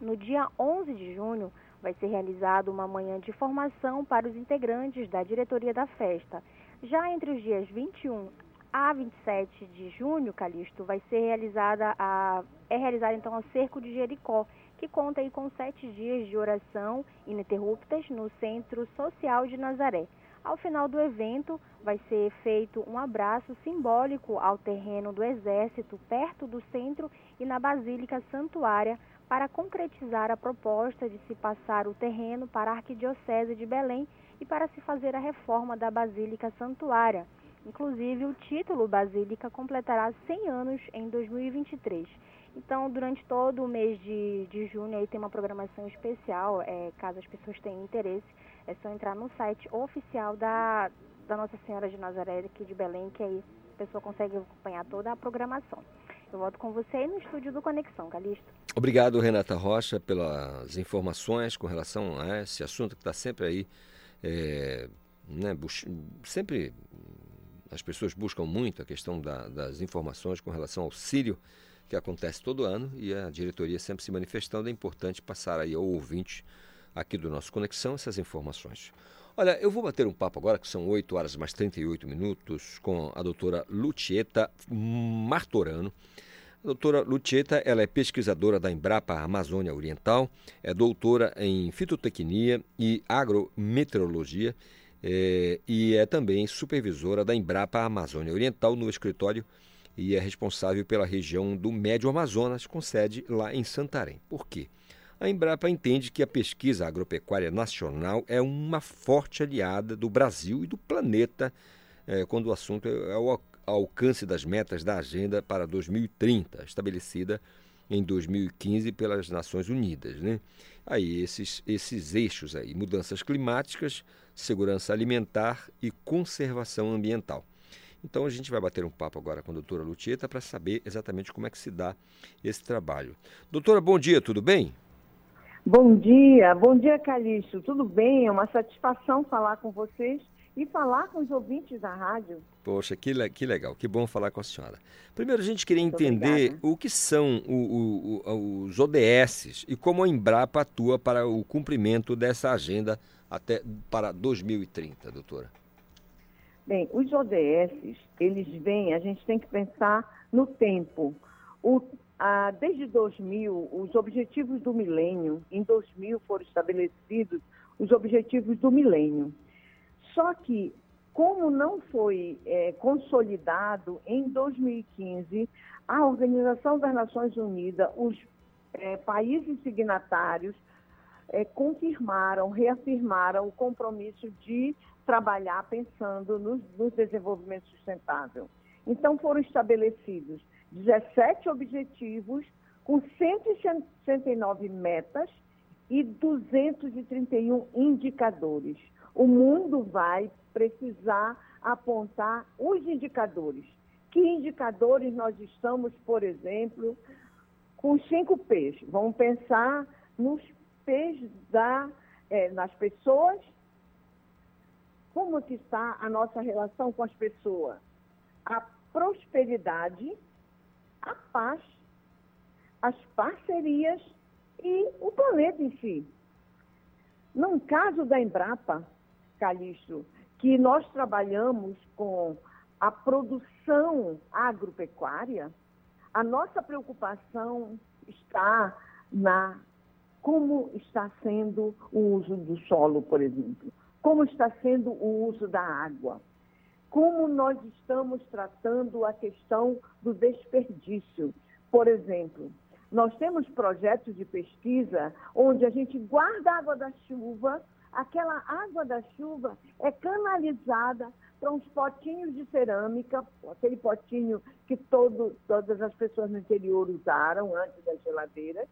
No dia 11 de junho, vai ser realizada uma manhã de formação para os integrantes da diretoria da festa. Já entre os dias 21 a 27 de junho, Calixto, vai ser realizada a é realizada então o cerco de Jericó, que conta aí com sete dias de oração ininterruptas no Centro Social de Nazaré. Ao final do evento, vai ser feito um abraço simbólico ao terreno do Exército, perto do centro e na Basílica Santuária, para concretizar a proposta de se passar o terreno para a Arquidiocese de Belém e para se fazer a reforma da Basílica Santuária. Inclusive, o título Basílica completará 100 anos em 2023. Então, durante todo o mês de, de junho, aí tem uma programação especial. É, caso as pessoas tenham interesse, é só entrar no site oficial da, da Nossa Senhora de Nazaré, aqui de Belém, que aí a pessoa consegue acompanhar toda a programação. Eu volto com você aí no estúdio do Conexão, Calixto. Obrigado, Renata Rocha, pelas informações com relação a esse assunto que está sempre aí, é, né, sempre as pessoas buscam muito a questão da, das informações com relação ao Sírio, que acontece todo ano, e a diretoria sempre se manifestando. É importante passar aí ao ouvinte aqui do nosso Conexão essas informações. Olha, eu vou bater um papo agora, que são 8 horas mais 38 minutos, com a doutora Lucieta Martorano. A doutora Lucieta ela é pesquisadora da Embrapa Amazônia Oriental, é doutora em fitotecnia e agrometeorologia é, e é também supervisora da Embrapa Amazônia Oriental no escritório e é responsável pela região do Médio Amazonas, com sede lá em Santarém. Por quê? A Embrapa entende que a pesquisa agropecuária nacional é uma forte aliada do Brasil e do planeta é, quando o assunto é o alcance das metas da Agenda para 2030, estabelecida em 2015 pelas Nações Unidas. Né? Aí esses, esses eixos aí, mudanças climáticas, segurança alimentar e conservação ambiental. Então a gente vai bater um papo agora com a doutora Lutieta para saber exatamente como é que se dá esse trabalho. Doutora, bom dia, tudo bem? Bom dia, bom dia Calixto, tudo bem? É uma satisfação falar com vocês e falar com os ouvintes da rádio. Poxa, que, que legal, que bom falar com a senhora. Primeiro, a gente queria Muito entender obrigada. o que são o, o, o, os ODS e como a Embrapa atua para o cumprimento dessa agenda até para 2030, doutora. Bem, os ODS, eles vêm, a gente tem que pensar no tempo. O, a, desde 2000, os objetivos do milênio, em 2000 foram estabelecidos os objetivos do milênio. Só que, como não foi é, consolidado em 2015, a Organização das Nações Unidas, os é, países signatários, é, confirmaram, reafirmaram o compromisso de trabalhar pensando no, no desenvolvimento sustentável. Então, foram estabelecidos 17 objetivos com 169 metas e 231 indicadores o mundo vai precisar apontar os indicadores. Que indicadores nós estamos, por exemplo, com cinco P's? Vamos pensar nos P's da, é, nas pessoas. Como que está a nossa relação com as pessoas? A prosperidade, a paz, as parcerias e o planeta em si. No caso da Embrapa, Calixto, que nós trabalhamos com a produção agropecuária, a nossa preocupação está na como está sendo o uso do solo, por exemplo, como está sendo o uso da água, como nós estamos tratando a questão do desperdício. Por exemplo, nós temos projetos de pesquisa onde a gente guarda água da chuva, aquela água da chuva é canalizada para uns potinhos de cerâmica, aquele potinho que todo, todas as pessoas no interior usaram antes das geladeiras,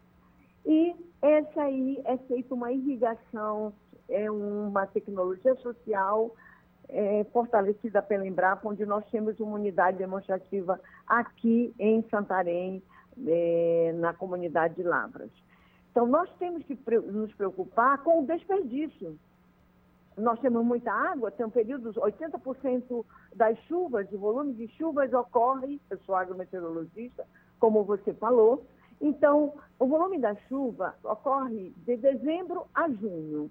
e essa aí é feita uma irrigação, é uma tecnologia social é, fortalecida pela Embrapa, onde nós temos uma unidade demonstrativa aqui em Santarém, é, na comunidade de Lavras. Então, nós temos que nos preocupar com o desperdício. Nós temos muita água, tem um período, 80% das chuvas, o volume de chuvas ocorre, eu sou agrometeorologista, como você falou, então, o volume da chuva ocorre de dezembro a junho.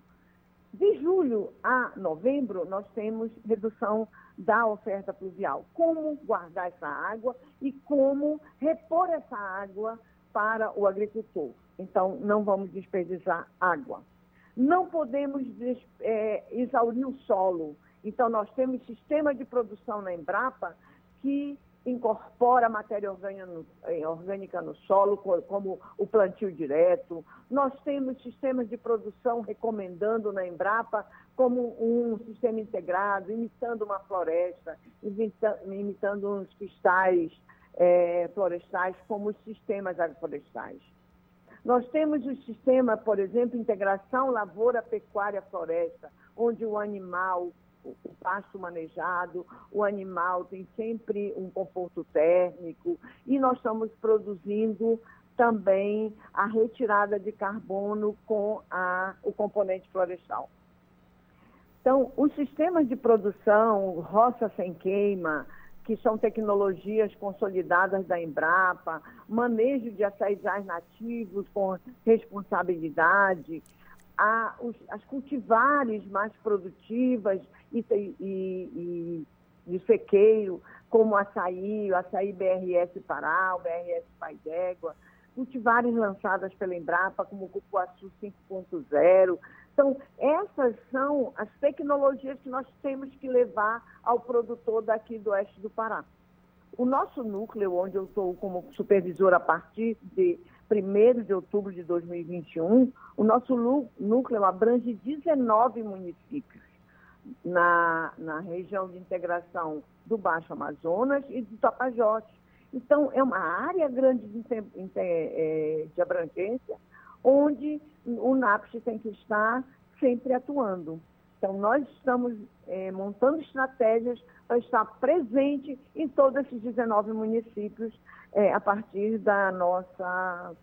De julho a novembro, nós temos redução da oferta pluvial. Como guardar essa água e como repor essa água para o agricultor. Então, não vamos desperdiçar água. Não podemos é, exaurir o solo. Então, nós temos sistema de produção na Embrapa que incorpora matéria eh, orgânica no solo, como o plantio direto. Nós temos sistemas de produção recomendando na Embrapa como um sistema integrado, imitando uma floresta, imitando uns cristais é, florestais como os sistemas agroflorestais. Nós temos o sistema, por exemplo, integração lavoura, pecuária, floresta, onde o animal, o pasto manejado, o animal tem sempre um conforto térmico e nós estamos produzindo também a retirada de carbono com a, o componente florestal. Então, os sistemas de produção, roça sem queima, que são tecnologias consolidadas da Embrapa, manejo de açaizais nativos com responsabilidade, a, os, as cultivares mais produtivas e, e, e de sequeiro, como açaí, o açaí BRS Pará, o BRS Pai d'Égua, cultivares lançadas pela Embrapa, como o Cupuaçu 5.0. Então, essas são as tecnologias que nós temos que levar ao produtor daqui do oeste do Pará. O nosso núcleo, onde eu estou como supervisora a partir de 1 de outubro de 2021, o nosso núcleo abrange 19 municípios na, na região de integração do Baixo Amazonas e do Tapajós. Então, é uma área grande de, é, de abrangência, onde o NAPS tem que estar sempre atuando. Então, nós estamos é, montando estratégias para estar presente em todos esses 19 municípios é, a partir da nossa,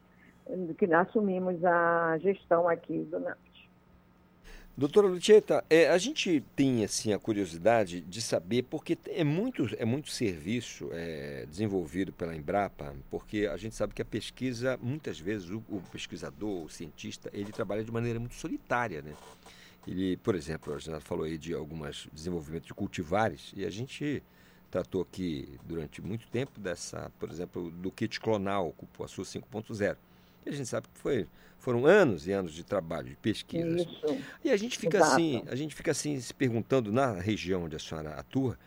que assumimos a gestão aqui do NAPS. Doutora Lucieta, é, a gente tem assim a curiosidade de saber porque é muito, é muito serviço é, desenvolvido pela Embrapa, porque a gente sabe que a pesquisa, muitas vezes o, o, pesquisador, o cientista, ele trabalha de maneira muito solitária, né? Ele, por exemplo, a gente falou aí de alguns desenvolvimentos de cultivares e a gente tratou aqui durante muito tempo dessa, por exemplo, do kit clonal, Cupuaçu 5.0 e a gente sabe que foi, foram anos e anos de trabalho, de pesquisas. Isso. E a gente fica Exato. assim, a gente fica assim se perguntando na região onde a senhora atua,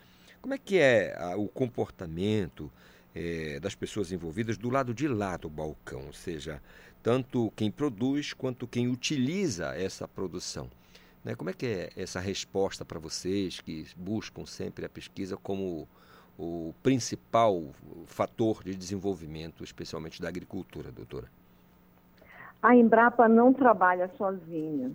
como é que é a, o comportamento é, das pessoas envolvidas do lado de lá do balcão, ou seja, tanto quem produz quanto quem utiliza essa produção. Né? Como é que é essa resposta para vocês que buscam sempre a pesquisa como o principal fator de desenvolvimento, especialmente da agricultura, doutora? A Embrapa não trabalha sozinha.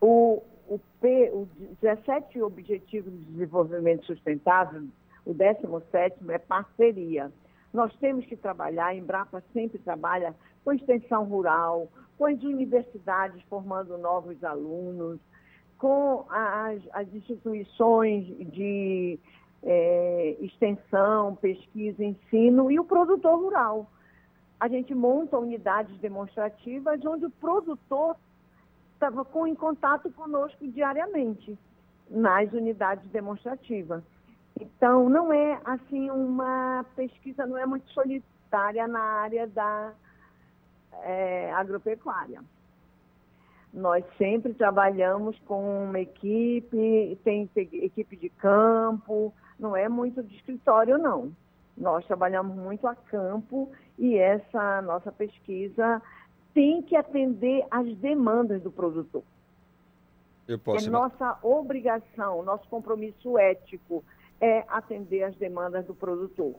O, o, P, o 17 Objetivos de Desenvolvimento Sustentável, o 17 é parceria. Nós temos que trabalhar, a Embrapa sempre trabalha com extensão rural, com as universidades formando novos alunos, com as, as instituições de é, extensão, pesquisa, ensino e o produtor rural a gente monta unidades demonstrativas onde o produtor estava com, em contato conosco diariamente nas unidades demonstrativas. Então, não é assim uma pesquisa, não é muito solitária na área da é, agropecuária. Nós sempre trabalhamos com uma equipe, tem equipe de campo, não é muito de escritório, não. Nós trabalhamos muito a campo e essa nossa pesquisa tem que atender às demandas do produtor. Eu posso... É nossa obrigação, nosso compromisso ético é atender às demandas do produtor.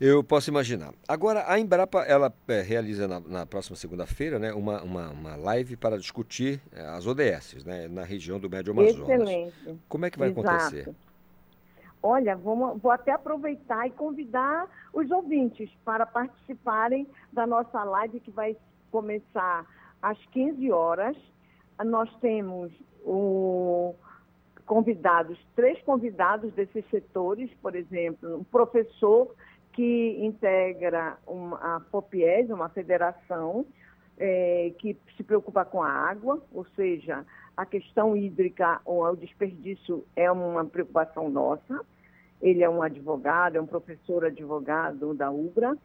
Eu posso imaginar. Agora, a Embrapa, ela é, realiza na, na próxima segunda-feira né, uma, uma, uma, live para discutir é, as ODS né, na região do Médio Amazonas. Excelente. Como é que vai Exato. acontecer? Olha, vou, vou até aproveitar e convidar os ouvintes para participarem da nossa live que vai começar às 15 horas. Nós temos o convidados, três convidados desses setores, por exemplo, um professor que integra uma, a FOPIES, uma federação é, que se preocupa com a água, ou seja, a questão hídrica ou o desperdício é uma preocupação nossa. Ele é um advogado, é um professor advogado da UBRA.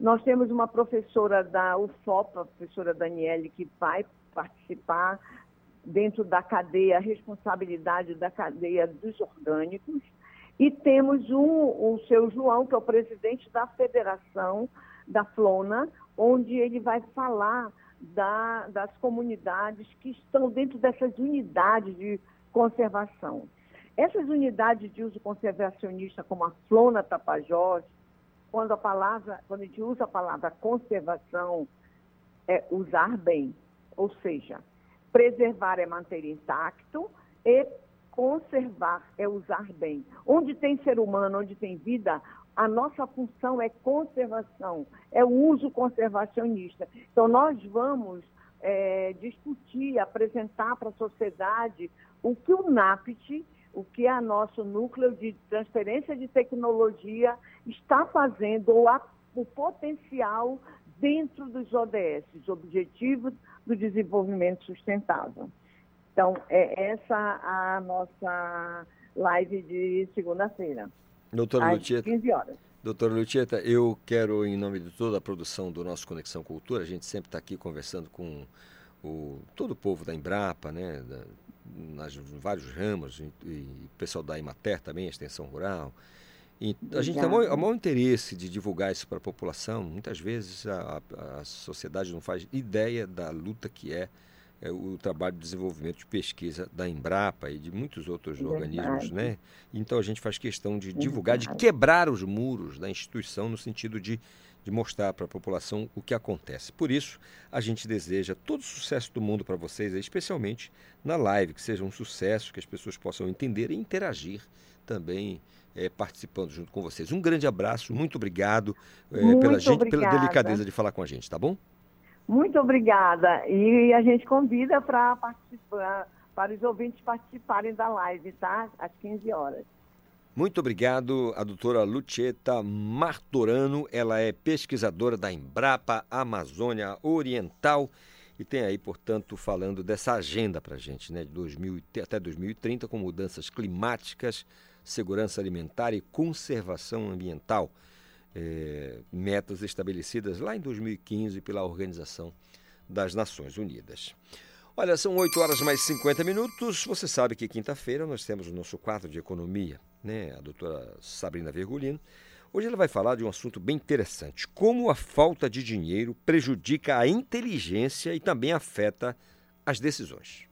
Nós temos uma professora da UFOP, a professora Daniele, que vai participar dentro da cadeia, a responsabilidade da cadeia dos orgânicos. E temos um, o seu João, que é o presidente da federação da Flona, onde ele vai falar da, das comunidades que estão dentro dessas unidades de conservação. Essas unidades de uso conservacionista, como a Flona Tapajós, quando a palavra, quando a gente usa a palavra conservação, é usar bem, ou seja, preservar é manter intacto e conservar é usar bem. Onde tem ser humano, onde tem vida, a nossa função é conservação, é o uso conservacionista. Então, nós vamos é, discutir, apresentar para a sociedade o que o NAPT, o que é nosso núcleo de transferência de tecnologia está fazendo, ou a, o potencial dentro dos ODS, Objetivos do Desenvolvimento Sustentável. Então, é essa a nossa live de segunda-feira. Doutora Lutieta. 15 horas. Doutora Lutieta, eu quero, em nome de toda a produção do nosso Conexão Cultura, a gente sempre está aqui conversando com o, todo o povo da Embrapa, né, da, nas vários ramos, e, e o pessoal da Imater também, a extensão rural. E a gente tem o maior, maior, interesse de divulgar isso para a população. Muitas vezes a, a, sociedade não faz ideia da luta que é é, o trabalho de desenvolvimento de pesquisa da Embrapa e de muitos outros Verdade. organismos, né? Então a gente faz questão de divulgar, de quebrar os muros da instituição no sentido de, de mostrar para a população o que acontece. Por isso, a gente deseja todo o sucesso do mundo para vocês, especialmente na live, que seja um sucesso, que as pessoas possam entender e interagir também é, participando junto com vocês. Um grande abraço, muito obrigado é, muito pela gente, obrigada. pela delicadeza de falar com a gente, tá bom? Muito obrigada. E a gente convida para participar, para os ouvintes participarem da live, tá? Às 15 horas. Muito obrigado a doutora Lucieta Martorano. Ela é pesquisadora da Embrapa Amazônia Oriental e tem aí, portanto, falando dessa agenda para a gente, né, de 2000, até 2030, com mudanças climáticas, segurança alimentar e conservação ambiental é, metas estabelecidas lá em 2015 pela Organização das Nações Unidas. Olha, são 8 horas mais 50 minutos. Você sabe que quinta-feira nós temos o nosso quadro de economia, né? A doutora Sabrina Vergolino. Hoje ela vai falar de um assunto bem interessante: como a falta de dinheiro prejudica a inteligência e também afeta as decisões.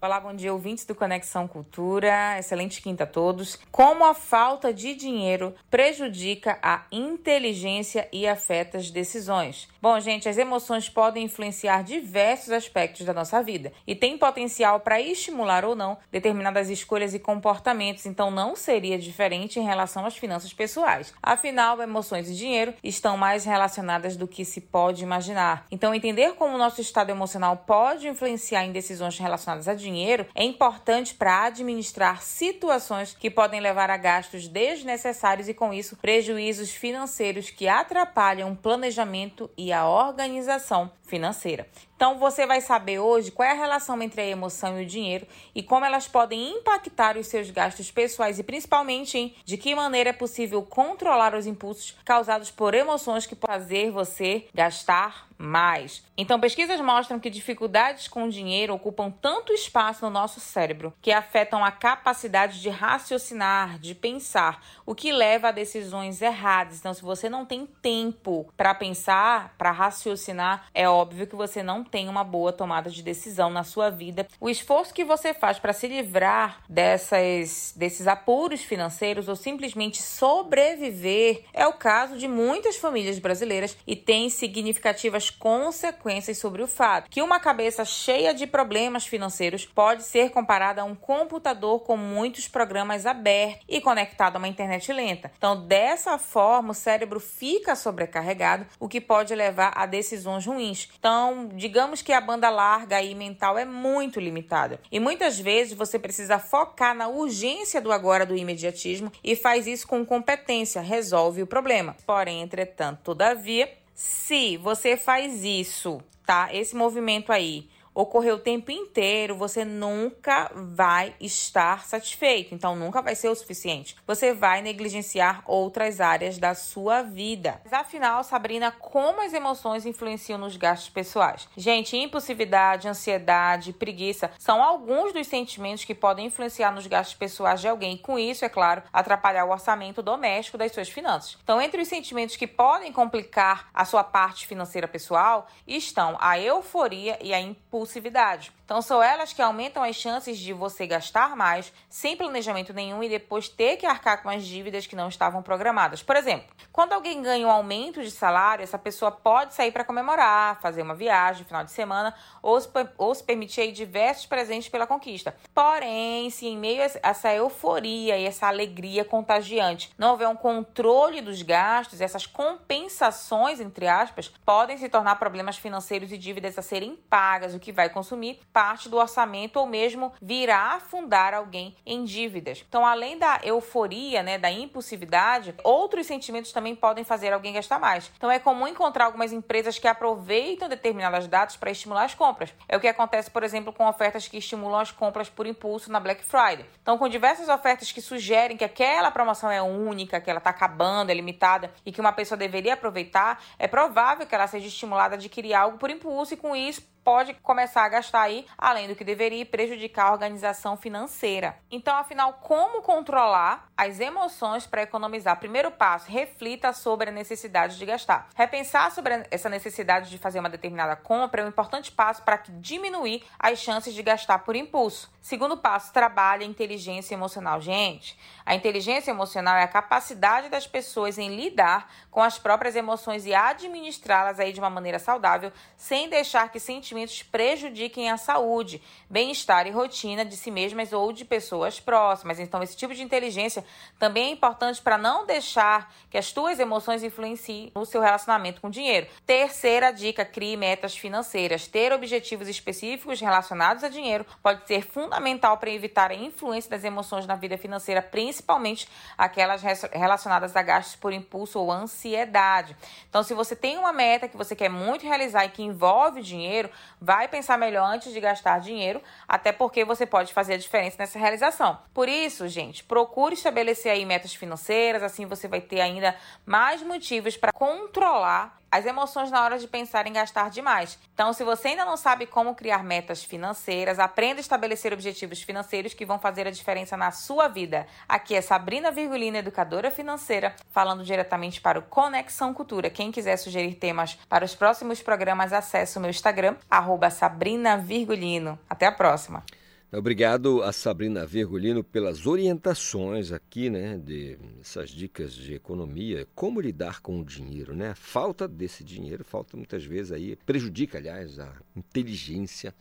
Olá, bom dia, ouvintes do Conexão Cultura. Excelente quinta a todos. Como a falta de dinheiro prejudica a inteligência e afeta as decisões? Bom, gente, as emoções podem influenciar diversos aspectos da nossa vida e têm potencial para estimular ou não determinadas escolhas e comportamentos, então não seria diferente em relação às finanças pessoais. Afinal, emoções e dinheiro estão mais relacionadas do que se pode imaginar. Então, entender como o nosso estado emocional pode influenciar em decisões relacionadas a dinheiro é importante para administrar situações que podem levar a gastos desnecessários e, com isso, prejuízos financeiros que atrapalham o planejamento e a organização financeira. Então você vai saber hoje qual é a relação entre a emoção e o dinheiro e como elas podem impactar os seus gastos pessoais e principalmente em de que maneira é possível controlar os impulsos causados por emoções que podem fazer você gastar mais. Então, pesquisas mostram que dificuldades com dinheiro ocupam tanto espaço no nosso cérebro que afetam a capacidade de raciocinar, de pensar, o que leva a decisões erradas. Então, se você não tem tempo para pensar, para raciocinar, é óbvio que você não tem uma boa tomada de decisão na sua vida. O esforço que você faz para se livrar dessas, desses apuros financeiros ou simplesmente sobreviver é o caso de muitas famílias brasileiras e tem significativas consequências sobre o fato que uma cabeça cheia de problemas financeiros pode ser comparada a um computador com muitos programas abertos e conectado a uma internet lenta. Então, dessa forma, o cérebro fica sobrecarregado, o que pode levar a decisões ruins. Então, digamos que a banda larga aí mental é muito limitada. E muitas vezes você precisa focar na urgência do agora do imediatismo e faz isso com competência, resolve o problema. Porém, entretanto, todavia, se você faz isso, tá? Esse movimento aí ocorrer o tempo inteiro, você nunca vai estar satisfeito. Então, nunca vai ser o suficiente. Você vai negligenciar outras áreas da sua vida. Mas, afinal, Sabrina, como as emoções influenciam nos gastos pessoais? Gente, impulsividade, ansiedade, preguiça são alguns dos sentimentos que podem influenciar nos gastos pessoais de alguém. Com isso, é claro, atrapalhar o orçamento doméstico das suas finanças. Então, entre os sentimentos que podem complicar a sua parte financeira pessoal estão a euforia e a impulsividade impulsividade. Então, são elas que aumentam as chances de você gastar mais sem planejamento nenhum e depois ter que arcar com as dívidas que não estavam programadas. Por exemplo, quando alguém ganha um aumento de salário, essa pessoa pode sair para comemorar, fazer uma viagem final de semana ou se, ou se permitir diversos presentes pela conquista. Porém, se em meio a essa euforia e essa alegria contagiante não houver um controle dos gastos, essas compensações, entre aspas, podem se tornar problemas financeiros e dívidas a serem pagas, o que vai consumir parte do orçamento ou mesmo virá afundar alguém em dívidas. Então, além da euforia, né, da impulsividade, outros sentimentos também podem fazer alguém gastar mais. Então, é comum encontrar algumas empresas que aproveitam determinadas datas para estimular as compras. É o que acontece, por exemplo, com ofertas que estimulam as compras por impulso na Black Friday. Então, com diversas ofertas que sugerem que aquela promoção é única, que ela está acabando, é limitada e que uma pessoa deveria aproveitar, é provável que ela seja estimulada a adquirir algo por impulso e com isso pode começar a gastar aí além do que deveria e prejudicar a organização financeira. Então, afinal, como controlar as emoções para economizar? Primeiro passo, reflita sobre a necessidade de gastar. Repensar sobre essa necessidade de fazer uma determinada compra é um importante passo para diminuir as chances de gastar por impulso. Segundo passo, trabalhe a inteligência emocional. Gente, a inteligência emocional é a capacidade das pessoas em lidar com as próprias emoções e administrá-las aí de uma maneira saudável, sem deixar que sentimentos sentimentos prejudiquem a saúde, bem-estar e rotina de si mesmas ou de pessoas próximas. Então, esse tipo de inteligência também é importante para não deixar que as tuas emoções influenciem no seu relacionamento com o dinheiro. Terceira dica: crie metas financeiras. Ter objetivos específicos relacionados a dinheiro pode ser fundamental para evitar a influência das emoções na vida financeira, principalmente aquelas relacionadas a gastos por impulso ou ansiedade. Então, se você tem uma meta que você quer muito realizar e que envolve dinheiro, vai pensar melhor antes de gastar dinheiro, até porque você pode fazer a diferença nessa realização. Por isso, gente, procure estabelecer aí metas financeiras, assim você vai ter ainda mais motivos para controlar as emoções na hora de pensar em gastar demais. Então, se você ainda não sabe como criar metas financeiras, aprenda a estabelecer objetivos financeiros que vão fazer a diferença na sua vida. Aqui é Sabrina Virgulina, educadora financeira, falando diretamente para o Conexão Cultura. Quem quiser sugerir temas para os próximos programas, acesse o meu Instagram, arroba Sabrina Virgulino. Até a próxima! Obrigado a Sabrina Vergolino pelas orientações aqui, né, de essas dicas de economia, como lidar com o dinheiro, né? Falta desse dinheiro, falta muitas vezes aí, prejudica, aliás, a inteligência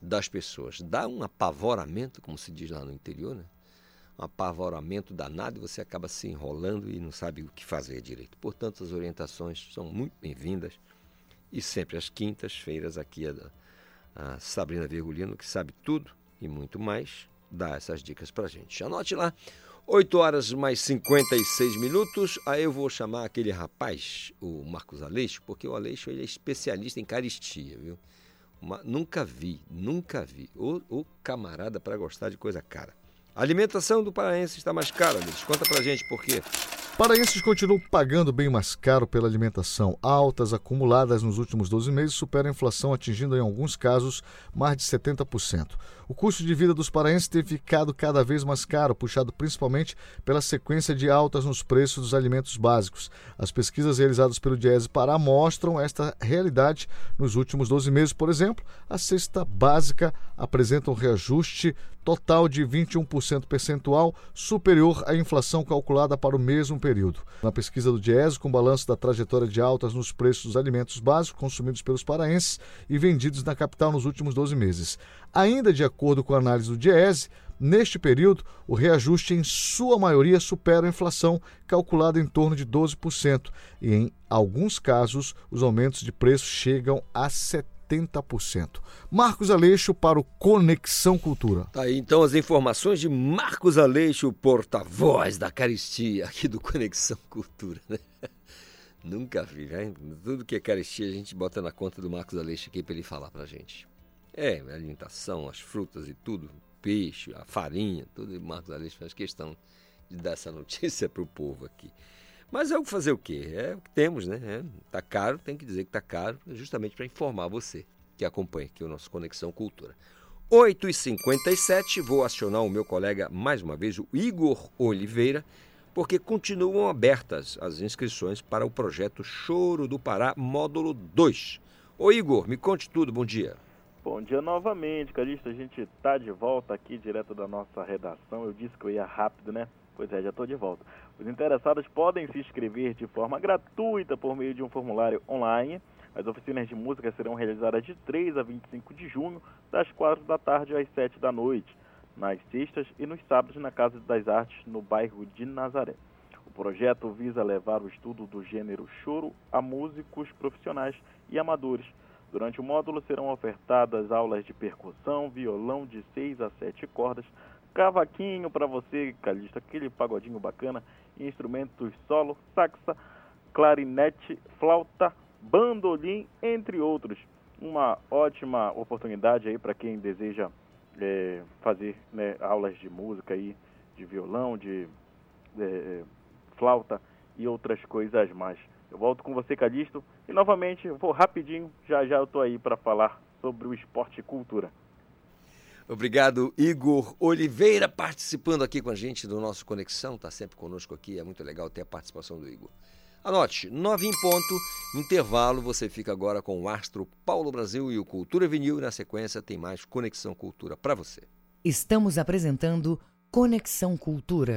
das pessoas. Dá um apavoramento, como se diz lá no interior, né? Um apavoramento danado e você acaba se enrolando e não sabe o que fazer direito. Portanto, as orientações são muito bem-vindas e sempre às quintas-feiras aqui a, a Sabrina Vergolino, que sabe tudo e muito mais, dá essas dicas para gente. Anote lá, 8 horas mais 56 minutos. Aí eu vou chamar aquele rapaz, o Marcos Aleixo, porque o Aleixo ele é especialista em caristia, viu? Uma, nunca vi, nunca vi. O, o camarada para gostar de coisa cara. A alimentação do paraense está mais cara, Aleixo. Conta pra gente por quê. Paraenses continuam pagando bem mais caro pela alimentação. Altas acumuladas nos últimos 12 meses superam a inflação, atingindo em alguns casos mais de 70%. O custo de vida dos paraenses tem ficado cada vez mais caro, puxado principalmente pela sequência de altas nos preços dos alimentos básicos. As pesquisas realizadas pelo Diese Pará mostram esta realidade nos últimos 12 meses. Por exemplo, a cesta básica apresenta um reajuste total de 21% percentual, superior à inflação calculada para o mesmo período. Na pesquisa do Diese, com balanço da trajetória de altas nos preços dos alimentos básicos consumidos pelos paraenses e vendidos na capital nos últimos 12 meses. Ainda de acordo com a análise do Diese, Neste período, o reajuste em sua maioria supera a inflação, calculada em torno de 12%, e em alguns casos, os aumentos de preço chegam a 70%. 70%. Marcos Aleixo para o Conexão Cultura. Tá aí então as informações de Marcos Aleixo, porta-voz da caristia aqui do Conexão Cultura. Né? *laughs* Nunca vi, né? Tudo que é caristia a gente bota na conta do Marcos Aleixo aqui para ele falar para gente. É, a alimentação, as frutas e tudo, peixe, a farinha, tudo. Marcos Aleixo faz questão de dar essa *laughs* notícia para o povo aqui. Mas é o fazer o quê? É o que temos, né? É, tá caro, tem que dizer que tá caro, justamente para informar você que acompanha aqui o nosso Conexão Cultura. 8h57, vou acionar o meu colega mais uma vez, o Igor Oliveira, porque continuam abertas as inscrições para o projeto Choro do Pará, módulo 2. Ô Igor, me conte tudo, bom dia. Bom dia novamente, Calista. A gente está de volta aqui direto da nossa redação. Eu disse que eu ia rápido, né? Pois é, já estou de volta. Os interessados podem se inscrever de forma gratuita por meio de um formulário online. As oficinas de música serão realizadas de 3 a 25 de junho, das 4 da tarde às 7 da noite, nas sextas e nos sábados na Casa das Artes, no bairro de Nazaré. O projeto visa levar o estudo do gênero choro a músicos profissionais e amadores. Durante o módulo serão ofertadas aulas de percussão, violão de 6 a 7 cordas, cavaquinho para você, calista, aquele pagodinho bacana, instrumentos solo, saxa, clarinete, flauta, bandolim, entre outros. Uma ótima oportunidade aí para quem deseja é, fazer né, aulas de música aí, de violão, de é, flauta e outras coisas mais. Eu volto com você, Calixto, e novamente vou rapidinho, já já eu estou aí para falar sobre o esporte e cultura. Obrigado, Igor Oliveira, participando aqui com a gente do nosso Conexão. Está sempre conosco aqui, é muito legal ter a participação do Igor. Anote, nove em ponto, intervalo, você fica agora com o Astro Paulo Brasil e o Cultura Vinil. Na sequência tem mais Conexão Cultura para você. Estamos apresentando Conexão Cultura.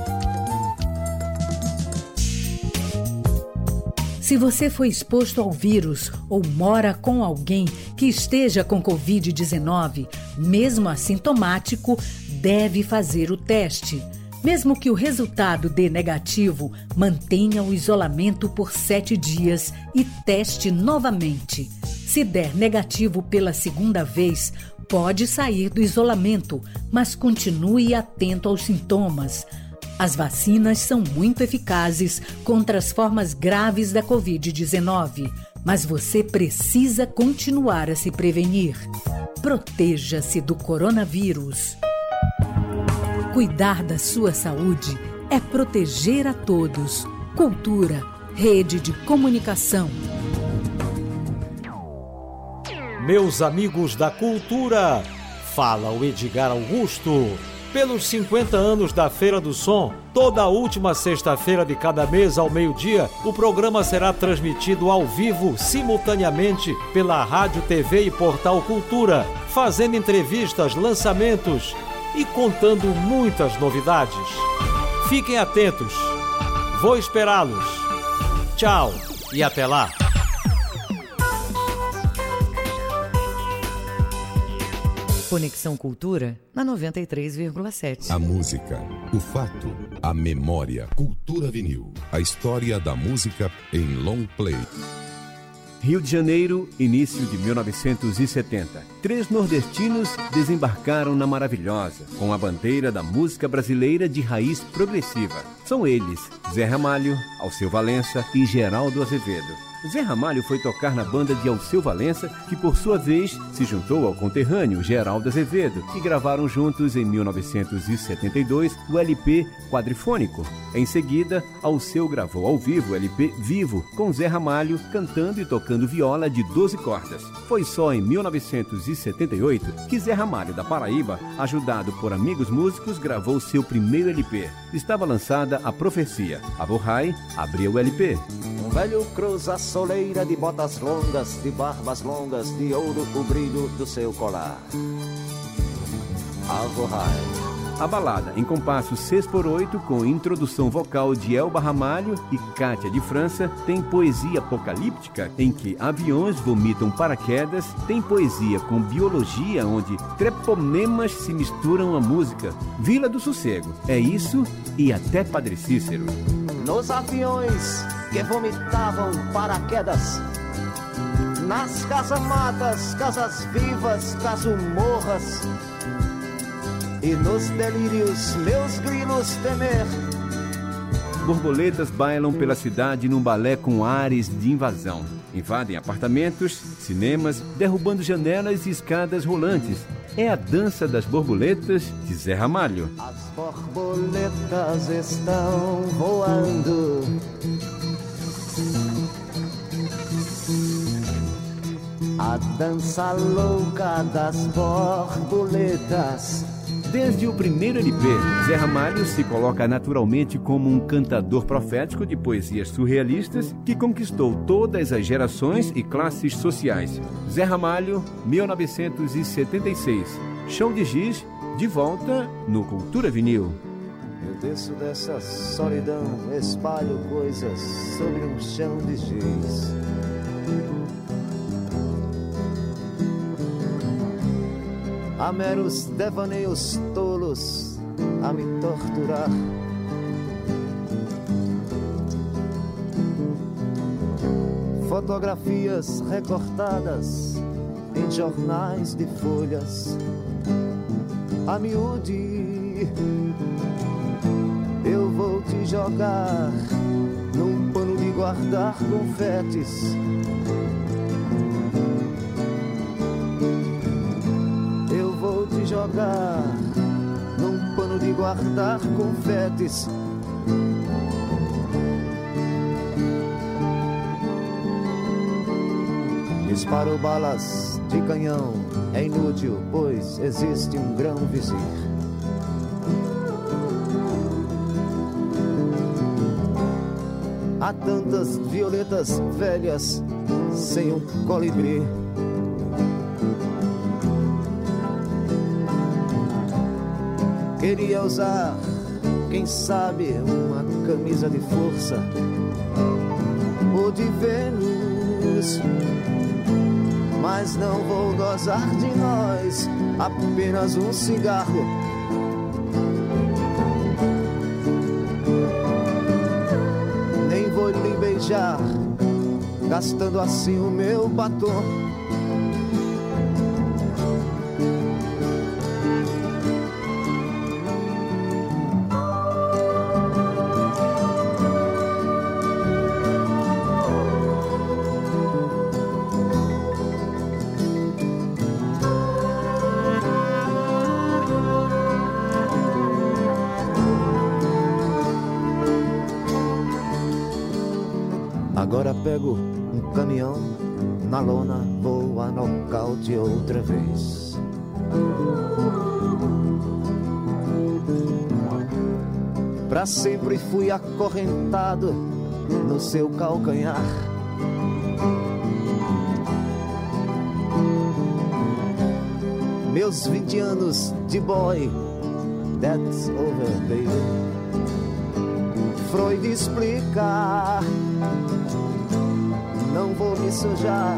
Se você foi exposto ao vírus ou mora com alguém que esteja com Covid-19, mesmo assintomático, deve fazer o teste. Mesmo que o resultado dê negativo, mantenha o isolamento por sete dias e teste novamente. Se der negativo pela segunda vez, pode sair do isolamento, mas continue atento aos sintomas. As vacinas são muito eficazes contra as formas graves da Covid-19, mas você precisa continuar a se prevenir. Proteja-se do coronavírus. Cuidar da sua saúde é proteger a todos. Cultura, rede de comunicação. Meus amigos da cultura, fala o Edgar Augusto. Pelos 50 anos da Feira do Som, toda última sexta-feira de cada mês ao meio-dia, o programa será transmitido ao vivo, simultaneamente, pela Rádio, TV e Portal Cultura, fazendo entrevistas, lançamentos e contando muitas novidades. Fiquem atentos. Vou esperá-los. Tchau e até lá. Conexão Cultura na 93,7. A música, o fato, a memória. Cultura vinil. A história da música em long play. Rio de Janeiro, início de 1970. Três nordestinos desembarcaram na Maravilhosa, com a bandeira da música brasileira de raiz progressiva. São eles, Zé Ramalho, Alceu Valença e Geraldo Azevedo. Zé Ramalho foi tocar na banda de Alceu Valença, que por sua vez se juntou ao conterrâneo Geraldo Azevedo e gravaram juntos em 1972 o LP Quadrifônico. Em seguida, Alceu gravou ao vivo o LP Vivo, com Zé Ramalho cantando e tocando viola de 12 cordas. Foi só em 1978 que Zé Ramalho da Paraíba, ajudado por amigos músicos, gravou seu primeiro LP. Estava lançada A Profecia. A Borrai abriu o LP. Um velho cruza soleira de botas longas, de barbas longas, de ouro o brilho do seu colar. Alvorrai. A balada, em compasso 6 por 8 com introdução vocal de Elba Ramalho e Cátia de França, tem poesia apocalíptica, em que aviões vomitam paraquedas, tem poesia com biologia, onde treponemas se misturam à música. Vila do Sossego, é isso e até Padre Cícero. Nos aviões que vomitavam paraquedas, nas casamatas, casas vivas, casumorras, e nos delírios meus grilos temer. Borboletas bailam pela cidade num balé com ares de invasão. Invadem apartamentos, cinemas, derrubando janelas e escadas rolantes. É a dança das borboletas de Zé Ramalho. As borboletas estão voando. A dança louca das borboletas Desde o primeiro LP, Zé Ramalho se coloca naturalmente como um cantador profético de poesias surrealistas que conquistou todas as gerações e classes sociais. Zé Ramalho, 1976. Chão de Giz, de volta no Cultura Vinil. Eu desço dessa solidão, espalho coisas sobre um chão de giz. Há meros devaneios tolos a me torturar. Fotografias recortadas em jornais de folhas. A miúde, eu vou te jogar num pano de guardar confetes jogar num pano de guardar confetes. Disparo balas de canhão, é inútil, pois existe um grão vizir. Há tantas violetas velhas sem um colibri. Queria usar, quem sabe, uma camisa de força ou de Vênus. Mas não vou gozar de nós, apenas um cigarro. Nem vou lhe beijar, gastando assim o meu batom. Outra vez. Pra sempre fui acorrentado no seu calcanhar. Meus 20 anos de boy, that's over, baby. Freud explicar, não vou me sujar,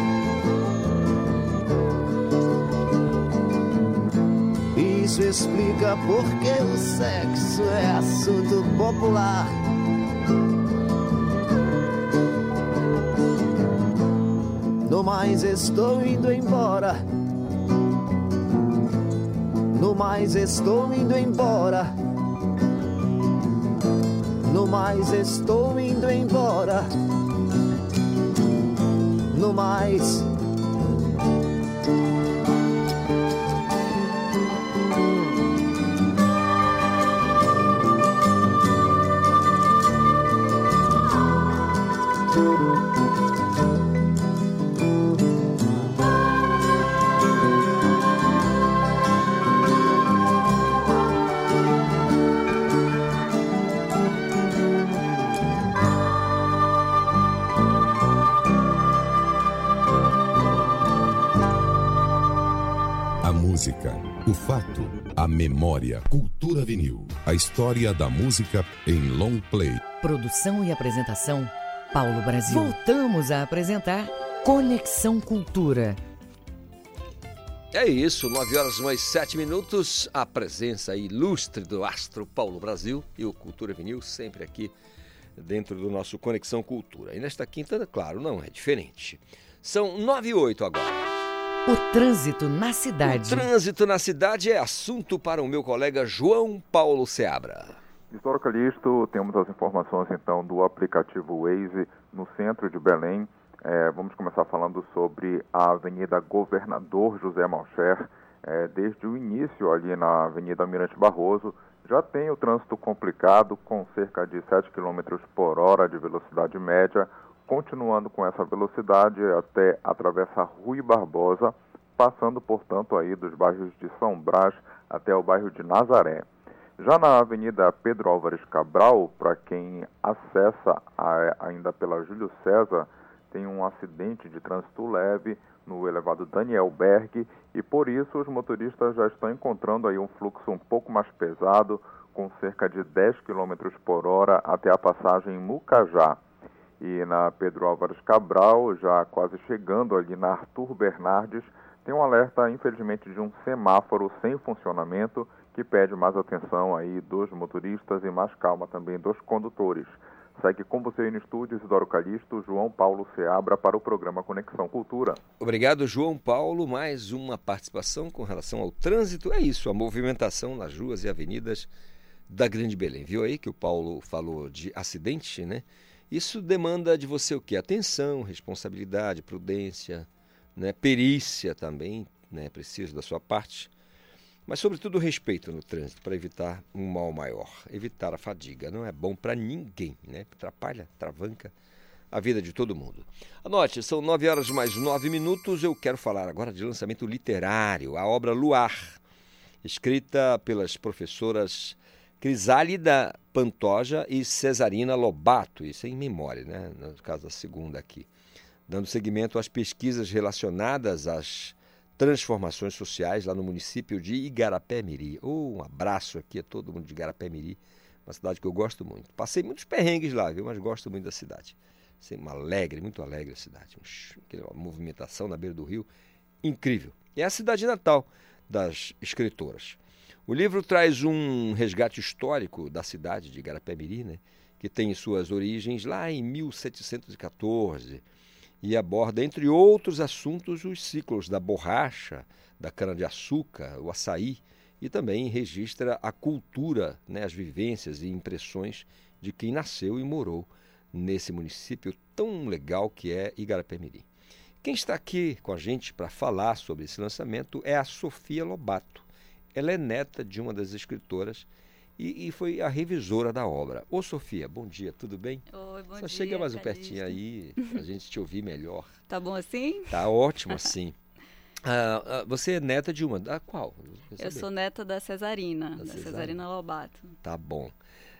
Explica porque o sexo é assunto popular. No mais estou indo embora. No mais estou indo embora. No mais estou indo embora. No mais. Cultura vinil. A história da música em long play. Produção e apresentação, Paulo Brasil. Voltamos a apresentar Conexão Cultura. É isso, 9 horas mais 7 minutos. A presença ilustre do astro Paulo Brasil e o Cultura Vinil sempre aqui dentro do nosso Conexão Cultura. E nesta quinta, claro, não é diferente. São 9 e 8 agora. O trânsito na cidade. O trânsito na cidade é assunto para o meu colega João Paulo Seabra. História Calixto, temos as informações então do aplicativo Waze no centro de Belém. É, vamos começar falando sobre a Avenida Governador José Malcher. É, desde o início ali na Avenida Mirante Barroso, já tem o trânsito complicado com cerca de 7 km por hora de velocidade média, continuando com essa velocidade até atravessar Rui Barbosa, passando, portanto, aí dos bairros de São Brás até o bairro de Nazaré. Já na Avenida Pedro Álvares Cabral, para quem acessa a, ainda pela Júlio César, tem um acidente de trânsito leve no elevado Daniel Berg e por isso os motoristas já estão encontrando aí um fluxo um pouco mais pesado, com cerca de 10 km por hora até a passagem Mucajá. E na Pedro Álvares Cabral, já quase chegando ali na Arthur Bernardes, tem um alerta, infelizmente, de um semáforo sem funcionamento que pede mais atenção aí dos motoristas e mais calma também dos condutores. Segue com você aí no estúdio, Isidoro Calixto, João Paulo Seabra para o programa Conexão Cultura. Obrigado, João Paulo. Mais uma participação com relação ao trânsito. É isso, a movimentação nas ruas e avenidas da Grande Belém. Viu aí que o Paulo falou de acidente, né? Isso demanda de você o quê? Atenção, responsabilidade, prudência, né? perícia também, né? Preciso da sua parte. Mas, sobretudo, respeito no trânsito para evitar um mal maior. Evitar a fadiga. Não é bom para ninguém, né? Atrapalha, travanca a vida de todo mundo. Anote, são nove horas mais nove minutos. Eu quero falar agora de lançamento literário, a obra Luar, escrita pelas professoras Crisálida Pantoja e Cesarina Lobato, isso é em memória, né? no caso da segunda aqui, dando seguimento às pesquisas relacionadas às transformações sociais lá no município de Igarapé-Miri. Oh, um abraço aqui a todo mundo de Igarapé-Miri, uma cidade que eu gosto muito. Passei muitos perrengues lá, viu? mas gosto muito da cidade. Uma alegre, muito alegre a cidade. Uma movimentação na beira do rio, incrível. É a cidade natal das escritoras. O livro traz um resgate histórico da cidade de Igarapé-Miri, né, que tem suas origens lá em 1714 e aborda, entre outros assuntos, os ciclos da borracha, da cana-de-açúcar, o açaí, e também registra a cultura, né, as vivências e impressões de quem nasceu e morou nesse município tão legal que é Igarapé-Miri. Quem está aqui com a gente para falar sobre esse lançamento é a Sofia Lobato. Ela é neta de uma das escritoras e, e, foi a revisora da obra. Ô Sofia, bom dia, tudo bem? Oi, bom Só dia. chega mais um pertinho aí, a gente te ouvir melhor. *laughs* Tá bom assim? Tá ótimo assim. *laughs* Ah, ah, você é neta de uma, da qual? Eu sou neta da Cesarina, da, da Cesarina. Cesarina Lobato. Tá bom.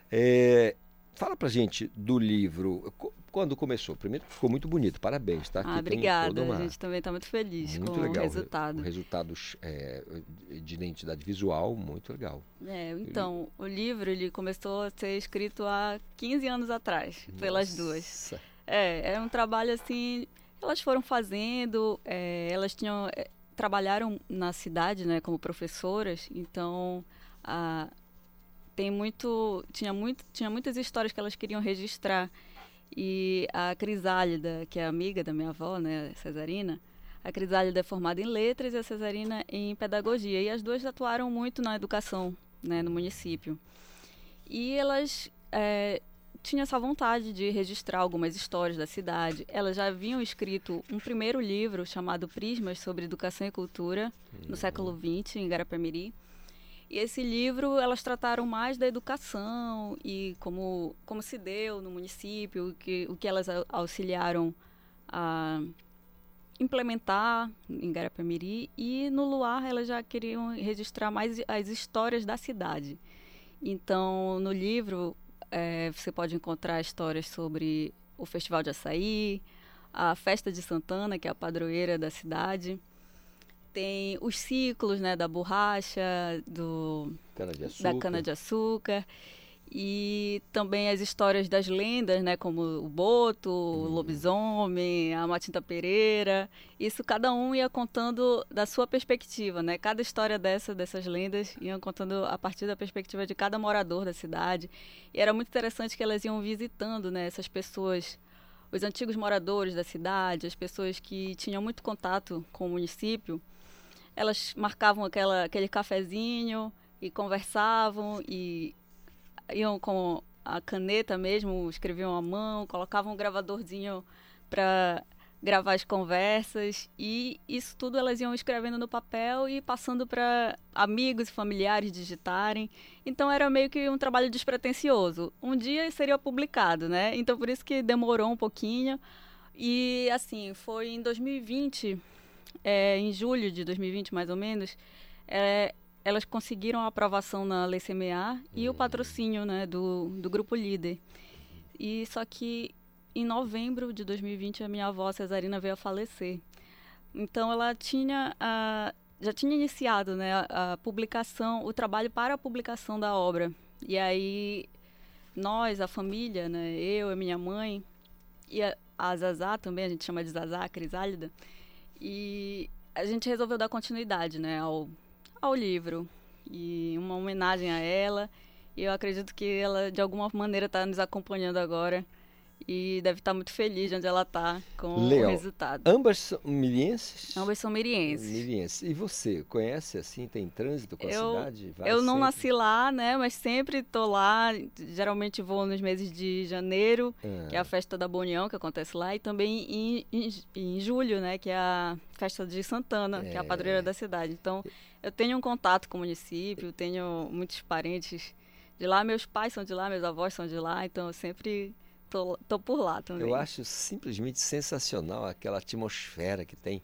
É, fala pra gente do livro, quando começou? Primeiro ficou muito bonito, parabéns, tá? Ah, obrigada, uma... a gente também está muito feliz muito com legal. o resultado. O resultado é, de identidade visual, muito legal. É, então, o livro ele começou a ser escrito há 15 anos atrás, Nossa. pelas duas. É, é um trabalho assim, elas foram fazendo, é, elas tinham é, trabalharam na cidade, né, como professoras, então a, tem muito, tinha muito, tinha muitas histórias que elas queriam registrar. E a Crisálida, que é amiga da minha avó, né, Cesarina, a Crisálida é formada em letras e a Cesarina em pedagogia. E as duas atuaram muito na educação, né, no município. E elas é, tinham essa vontade de registrar algumas histórias da cidade. Elas já haviam escrito um primeiro livro chamado Prismas sobre Educação e Cultura, no século XX, em Garapé-Miri. E esse livro elas trataram mais da educação e como, como se deu no município, o que, o que elas auxiliaram a implementar em Garapé-Miri. E no Luar elas já queriam registrar mais as histórias da cidade. Então, no livro, é, você pode encontrar histórias sobre o Festival de Açaí, a Festa de Santana, que é a padroeira da cidade tem os ciclos né, da borracha, do, cana da cana-de-açúcar. E também as histórias das lendas, né, como o Boto, o hum. Lobisomem, a Matinta Pereira. Isso cada um ia contando da sua perspectiva, né? Cada história dessa, dessas lendas, iam contando a partir da perspectiva de cada morador da cidade. E era muito interessante que elas iam visitando né, essas pessoas os antigos moradores da cidade, as pessoas que tinham muito contato com o município, elas marcavam aquela, aquele cafezinho e conversavam e iam com a caneta mesmo, escreviam à mão, colocavam um gravadorzinho para gravar as conversas e isso tudo elas iam escrevendo no papel e passando para amigos e familiares digitarem. Então era meio que um trabalho despretensioso. Um dia seria publicado, né? Então por isso que demorou um pouquinho. E assim, foi em 2020 é, em julho de 2020, mais ou menos, é, elas conseguiram a aprovação na Lei CMA e o patrocínio né, do, do Grupo Líder. E só que em novembro de 2020 a minha avó Cesarina veio a falecer. Então ela tinha a, já tinha iniciado né, a, a, publicação, o trabalho para a publicação da obra. E aí nós, a família, né, eu e minha mãe e a, a Zazá também, a gente chama de Zazá, a Crisálida, e a gente resolveu dar continuidade né, ao, ao livro. E uma homenagem a ela. E eu acredito que ela, de alguma maneira, está nos acompanhando agora e deve estar muito feliz de onde ela está com Legal. o resultado. Ambas são mirienses? Ambas são mirienses. Mirienses. E você, conhece assim, tem trânsito com eu, a cidade? Vai eu não sempre? nasci lá, né, mas sempre estou lá, geralmente vou nos meses de janeiro, ah. que é a festa da Bonião, que acontece lá, e também em, em, em julho, né, que é a festa de Santana, é. que é a padroeira da cidade. Então, eu tenho um contato com o município, tenho muitos parentes de lá, meus pais são de lá, meus avós são de lá, então eu sempre tô, tô por lá também. Eu acho simplesmente sensacional aquela atmosfera que tem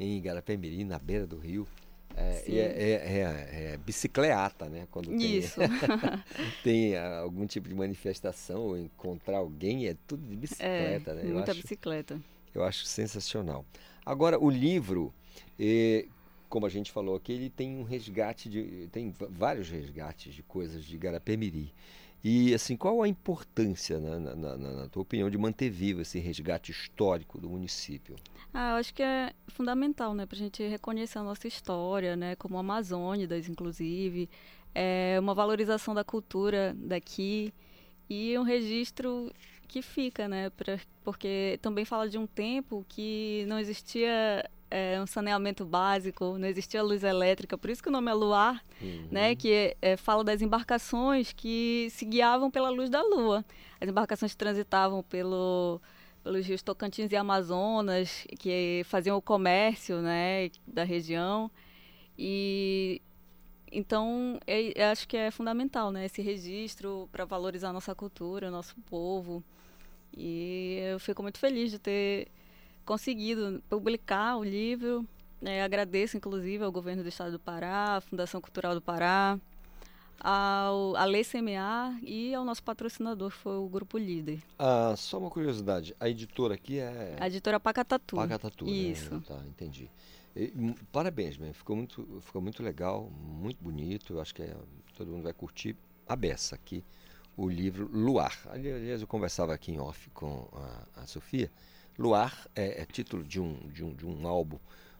em Igarapé-Mirim, na beira do rio. É, é, é, é, é, bicicleta, né? Quando tem, Isso. *laughs* *laughs* tem algum tipo de manifestação ou encontrar alguém, é tudo de bicicleta, né? Eu muita acho, bicicleta. Eu acho sensacional. Agora, o livro, como a gente falou aqui, ele tem um resgate, de, tem vários resgates de coisas de Garapé-Miri. E assim, qual a importância, né, na, na, na, tua opinião, de manter vivo esse resgate histórico do município? Ah, eu acho que é fundamental, né, para a gente reconhecer a nossa história, né, como Amazônidas, inclusive, é uma valorização da cultura daqui e um registro que fica, né, pra, porque também fala de um tempo que não existia é, um saneamento básico, não existia luz elétrica, por isso que o nome é Luar, uhum. né, que é, é, fala das embarcações que se guiavam pela luz da lua. As embarcações transitavam pelo, pelos rios Tocantins e Amazonas, que faziam o comércio né, da região. E então, eu acho que é fundamental né, esse registro para valorizar a nossa cultura, o nosso povo. E eu fico muito feliz de ter conseguido publicar o livro. É, agradeço, inclusive, ao governo do estado do Pará, à Fundação Cultural do Pará, ao, à Lei CMA e ao nosso patrocinador, que foi o Grupo Líder. Ah, só uma curiosidade, a editora aqui é... A editora Pacatatu. Pacatatu, Isso. Né? Tá, entendi. E, parabéns, man. ficou muito, ficou muito legal, muito bonito, eu acho que é, todo mundo vai curtir a beça aqui, o livro Luar. Aliás, eu conversava aqui em off com a, a Sofia, Luar é, é título de um, de, um, de um álbum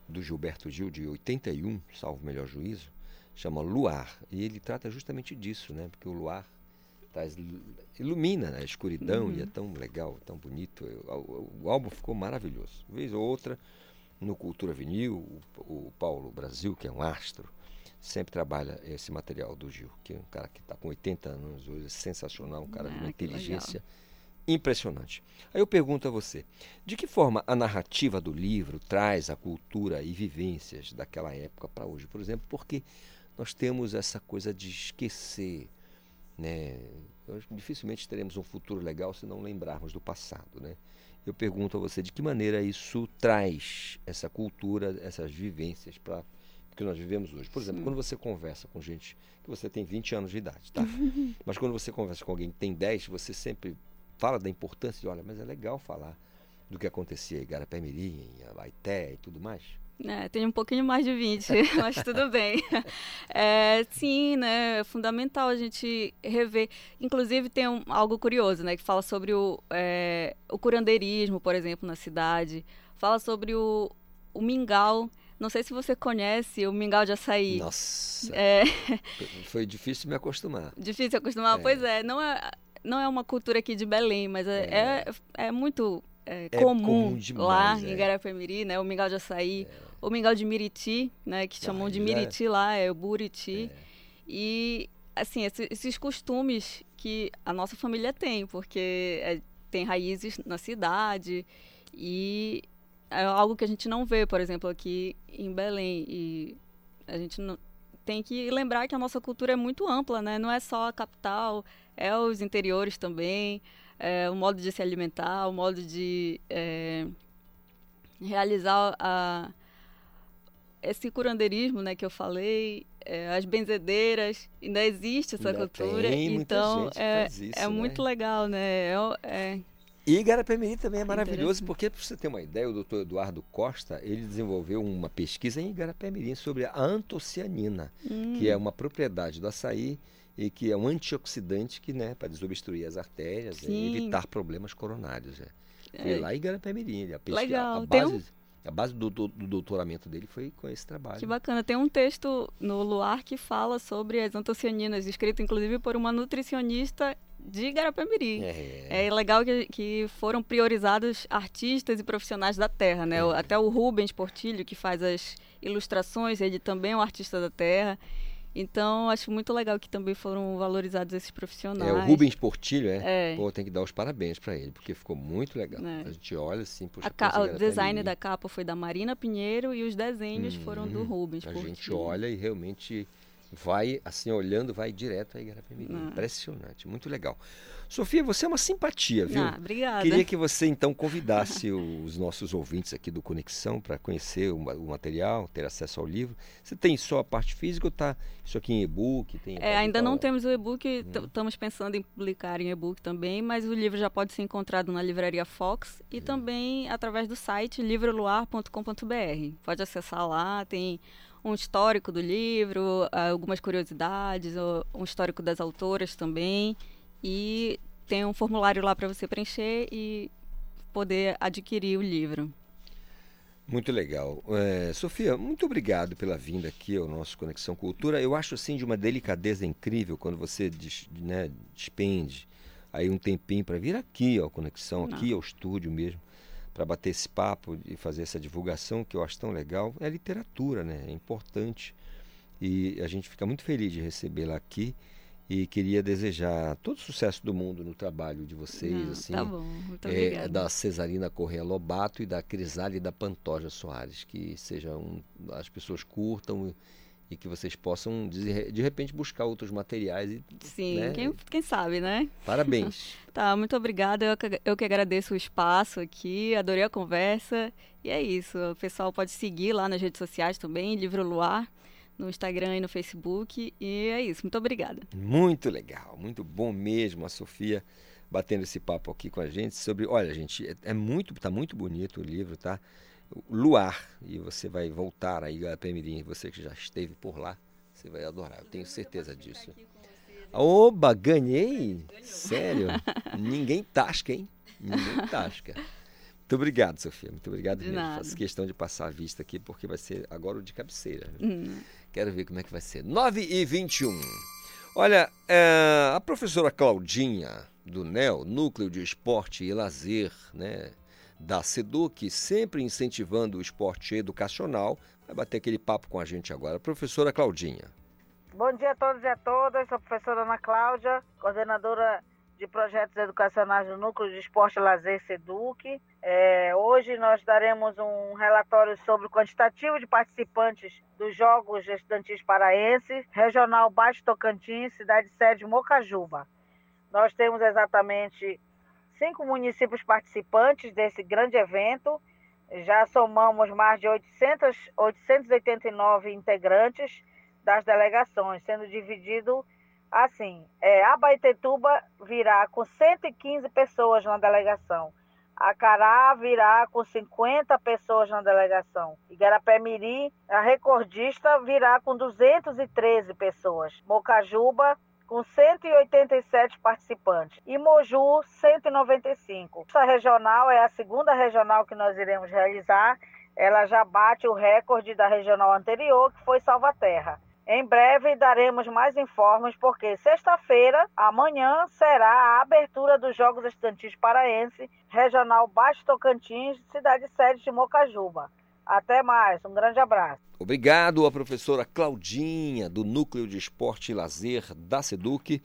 do Gilberto Gil, de 81, salvo melhor juízo, chama Luar. E ele trata justamente disso, né? Porque o luar traz, ilumina né? a escuridão uhum. e é tão legal, tão bonito. O, o, álbum ficou maravilhoso. Vez ou outra, no Cultura Vinil, o, o Paulo Brasil, que é um astro, sempre trabalha esse material do Gil, que é um cara que está com 80 anos, hoje, sensacional, um cara ah, de uma inteligência legal. Impressionante. Aí eu pergunto a você, de que forma a narrativa do livro traz a cultura e vivências daquela época para hoje? Por exemplo, porque nós temos essa coisa de esquecer, né? dificilmente teremos um futuro legal se não lembrarmos do passado, né? Eu pergunto a você de que maneira isso traz essa cultura, essas vivências para que nós vivemos hoje. Por exemplo, Sim. quando você conversa com gente que você tem 20 anos de idade, tá? *laughs* mas quando você conversa com alguém que tem 10, você sempre fala da importância de, olha, mas é legal falar do que acontecia em Garapé-Mirim, em Abaité e tudo mais. É, tem um pouquinho mais de 20, *laughs* mas tudo bem. *laughs* É, sim, né, é fundamental a gente rever. Inclusive tem um, algo curioso, né, que fala sobre o, é, o curandeirismo, por exemplo, na cidade. Fala sobre o, o mingau. Não sei se você conhece o mingau de açaí. Nossa, é... foi difícil me acostumar. Difícil acostumar? É. Pois é, não é, não é uma cultura aqui de Belém, mas é, é, é, é muito é, é comum, comum demais, lá é. em Garapé-Miri, né? O mingau de açaí, o mingau de miriti, né? Que chamam de miriti lá, é o buriti. E, assim, esses, esses, costumes que a nossa família tem, porque tem raízes na cidade e é algo que a gente não vê, por exemplo, aqui em Belém. E a gente não, tem que lembrar que a nossa cultura é muito ampla, né? Não é só a capital, é os interiores também é, o modo de se alimentar, o modo de é, realizar a, esse curandeirismo né, que eu falei, é, as benzedeiras, ainda existe essa ainda cultura. Tem então é, isso, é né? muito legal, né? É, é e Igarapé-Mirim também é maravilhoso, porque, para você ter uma ideia, o doutor Eduardo Costa, ele desenvolveu uma pesquisa em Igarapé-Mirim sobre a antocianina, hum. que é uma propriedade do açaí e que é um antioxidante que, né, para desobstruir as artérias e evitar problemas coronários. É. Foi é. lá em Garapé-Mirim, a pesquisa, a base, um... a base do, do, do, doutoramento dele foi com esse trabalho. Que bacana. Tem um texto no Luar que fala sobre as antocianinas, escrito inclusive por uma nutricionista de Garapé-Mirim. É. é legal que, que foram priorizados artistas e profissionais da terra, né? É. Até o Rubens Portilho, que faz as ilustrações, ele também é um artista da terra. Então, acho muito legal que também foram valorizados esses profissionais. É, o Rubens Portilho, é? é. Pô, tem que dar os parabéns para ele, porque ficou muito legal. É. A gente olha assim, poxa, O design da capa foi da Marina Pinheiro e os desenhos hum, foram do Rubens A Portilho. gente olha e realmente vai, assim, olhando, vai direto a Igarapé-Mirim. Ah. Impressionante, muito legal. Sofia, você é uma simpatia, viu? Ah, obrigada. Queria que você então convidasse *laughs* os nossos ouvintes aqui do Conexão para conhecer o, o, material, ter acesso ao livro. Você tem só a parte física ou tá isso aqui em e-book? É, ainda não temos o e-book, hum. estamos pensando em publicar em e-book também, mas o livro já pode ser encontrado na livraria Fox e hum. também através do site livroluar.com.br. Pode acessar lá, tem um histórico do livro, algumas curiosidades, um histórico das autoras também. E tem um formulário lá para você preencher e poder adquirir o livro. Muito legal. É, Sofia, muito obrigado pela vinda aqui ao nosso Conexão Cultura. Eu acho assim de uma delicadeza incrível quando você né, despende aí um tempinho para vir aqui ao Conexão, Não. aqui ao estúdio mesmo, para bater esse papo e fazer essa divulgação que eu acho tão legal. É literatura, né? É importante. E a gente fica muito feliz de recebê-la aqui e queria desejar todo o sucesso do mundo no trabalho de vocês, Não, assim. tá bom, muito é, da Cesarina Correia Lobato e da Crisálida Pantoja Soares, que sejam as pessoas curtam e que vocês possam de, de repente buscar outros materiais e Sim, né? quem, quem sabe, né? Parabéns. *laughs* Tá, muito obrigada. Eu que, eu que agradeço o espaço aqui, adorei a conversa. E é isso. O pessoal pode seguir lá nas redes sociais também, Livro Luar, no Instagram e no Facebook. E é isso. Muito obrigada. Muito legal, muito bom mesmo a Sofia batendo esse papo aqui com a gente sobre, olha, gente, é, é muito, tá muito bonito o livro, tá? Luar, e você vai voltar aí a Pemirim, você que já esteve por lá, você vai adorar, eu tenho certeza disso. Oba, ganhei? Sério? *laughs* Ninguém tasca, hein? Ninguém tasca. Muito obrigado, Sofia. Muito obrigado De mesmo. nada. Faço questão de passar a vista aqui, porque vai ser agora o de cabeceira. Hum. Quero ver como é que vai ser. 9 e 21. Olha, é, a professora Claudinha, do NEL, Núcleo de Esporte e Lazer, né, da SEDUC, sempre incentivando o esporte educacional, vai bater aquele papo com a gente agora. Professora Claudinha. Bom dia a todos e a todas. Sou a professora Ana Cláudia, coordenadora de projetos educacionais do Núcleo de Esporte e Lazer SEDUC. É, hoje nós daremos um relatório sobre o quantitativo de participantes dos Jogos Estudantis Paraenses, Regional Baixo Tocantins, cidade sede Mocajuba. Nós temos exatamente cinco municípios participantes desse grande evento. Já somamos mais de 800, 889 integrantes das delegações, sendo dividido assim. É, Abaetetuba virá com 115 pessoas na delegação. Acará virá com 50 pessoas na delegação. Igarapé-Miri, a recordista, virá com 213 pessoas. Mocajuba, com 187 participantes. E Moju, 195. Essa regional é a segunda regional que nós iremos realizar. Ela já bate o recorde da regional anterior, que foi Salvaterra. Em breve daremos mais informes, porque sexta-feira, amanhã, será a abertura dos Jogos Estudantis Paraense, Regional Baixo Tocantins, cidade sede de Mocajuba. Até mais, um grande abraço. Obrigado à professora Claudinha, do Núcleo de Esporte e Lazer da SEDUC,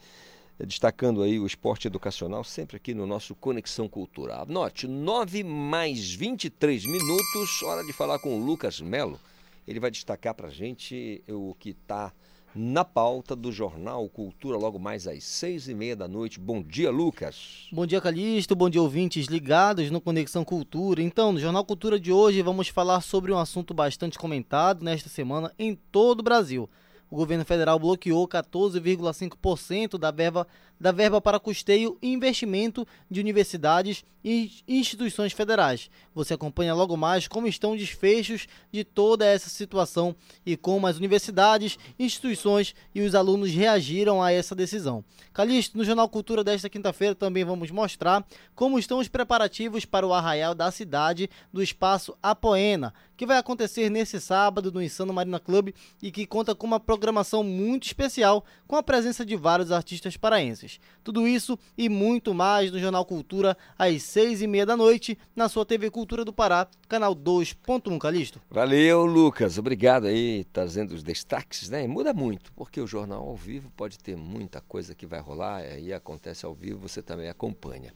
destacando aí o esporte educacional, sempre aqui no nosso Conexão Cultural. Note, 9 mais 23 minutos, hora de falar com o Lucas Melo. Ele vai destacar para a gente o que está na pauta do Jornal Cultura, logo mais às seis e meia da noite. Bom dia, Lucas. Bom dia, Calixto. Bom dia, ouvintes ligados no Conexão Cultura. Então, no Jornal Cultura de hoje, vamos falar sobre um assunto bastante comentado nesta semana em todo o Brasil. O governo federal bloqueou 14,5% da verba, da verba para custeio e investimento de universidades e instituições federais. Você acompanha logo mais como estão os desfechos de toda essa situação e como as universidades, instituições e os alunos reagiram a essa decisão. Calixto, no Jornal Cultura desta quinta-feira também vamos mostrar como estão os preparativos para o arraial da cidade do Espaço Apoena, que vai acontecer nesse sábado no Insano Marina Club e que conta com uma programação muito especial com a presença de vários artistas paraenses. Tudo isso e muito mais no Jornal Cultura às seis e meia da noite na sua TV Cultura do Pará, canal 2.1 Calixto. Valeu, Lucas. Obrigado aí, trazendo os destaques, né? E muda muito, porque o jornal ao vivo pode ter muita coisa que vai rolar, aí acontece ao vivo, você também acompanha.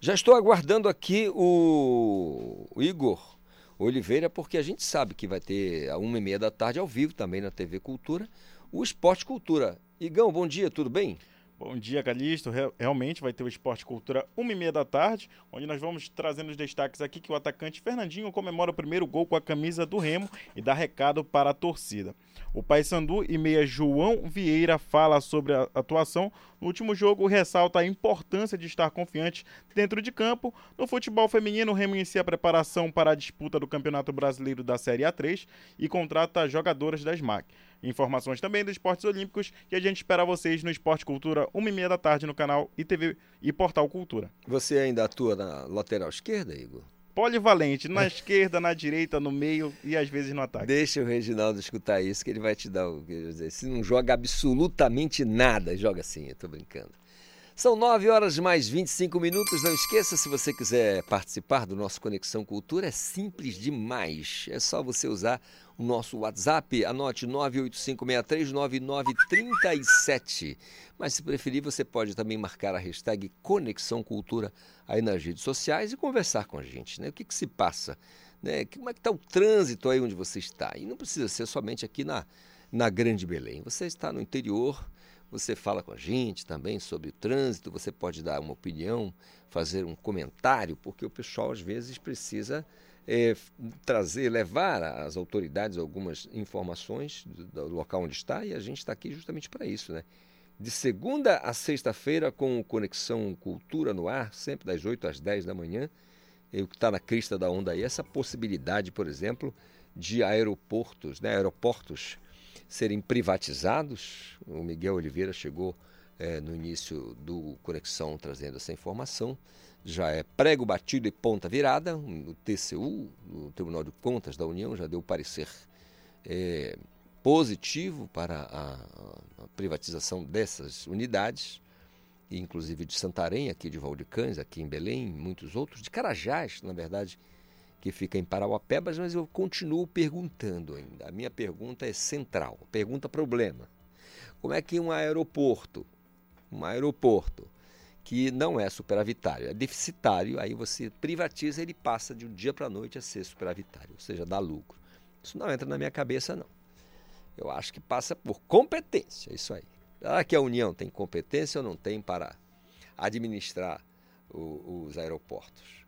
Já estou aguardando aqui o, o Igor Oliveira, porque a gente sabe que vai ter a uma e meia da tarde ao vivo também na TV Cultura, o Esporte Cultura. Igão, bom dia, tudo bem? Bom dia, Calixto. Real- Realmente vai ter o Esporte Cultura 1h30 da tarde, onde nós vamos trazendo os destaques aqui que o atacante Fernandinho comemora o primeiro gol com a camisa do Remo e dá recado para a torcida. O Paysandu e meia João Vieira fala sobre a atuação no último jogo, ressalta a importância de estar confiante dentro de campo. No futebol feminino, o Remo inicia a preparação para a disputa do Campeonato Brasileiro da Série A3 e contrata jogadoras da SMAC. Informações também dos esportes olímpicos e a gente espera vocês no Esporte Cultura, 1h30 da tarde no canal ITV e Portal Cultura. Você ainda atua na lateral esquerda, Igor? Polivalente, na *laughs* esquerda, na direita, no meio e às vezes no ataque. Deixa o Reginaldo escutar isso, que ele vai te dar o. quer dizer, Se não joga absolutamente nada, joga assim, eu tô brincando. São 9 horas mais 25 minutos. Não esqueça, se você quiser participar do nosso Conexão Cultura, é simples demais. É só você usar o nosso WhatsApp, anote 985639937. Mas se preferir, você pode também marcar a hashtag Conexão Cultura aí nas redes sociais e conversar com a gente. Né? O que, que se passa? Né? Como é que está o trânsito aí onde você está? E não precisa ser somente aqui na, na Grande Belém. Você está no interior, você fala com a gente também sobre o trânsito, você pode dar uma opinião, fazer um comentário, porque o pessoal às vezes precisa é, trazer, levar às autoridades algumas informações do, do, local onde está e a gente está aqui justamente para isso, né? De segunda a sexta-feira com Conexão Cultura no ar, sempre das 8 às 10 da manhã. O que está na crista da onda aí, essa possibilidade, por exemplo, de aeroportos, né, aeroportos serem privatizados. O Miguel Oliveira chegou é, no início do Conexão trazendo essa informação. Já é prego batido e ponta virada. O TCU, o Tribunal de Contas da União, já deu parecer é, positivo para a, a, privatização dessas unidades, inclusive de Santarém, aqui de Valdecães, aqui em Belém, muitos outros, de Carajás, na verdade, que fica em Parauapebas, mas eu continuo perguntando ainda. A minha pergunta é central, pergunta problema. Como é que um aeroporto, um aeroporto que não é superavitário, é deficitário, aí você privatiza, ele passa de um dia para a noite a ser superavitário, ou seja, dá lucro. Isso não entra na minha cabeça, não. Eu acho que passa por competência, isso aí. Será que a União tem competência ou não tem para administrar o, os aeroportos?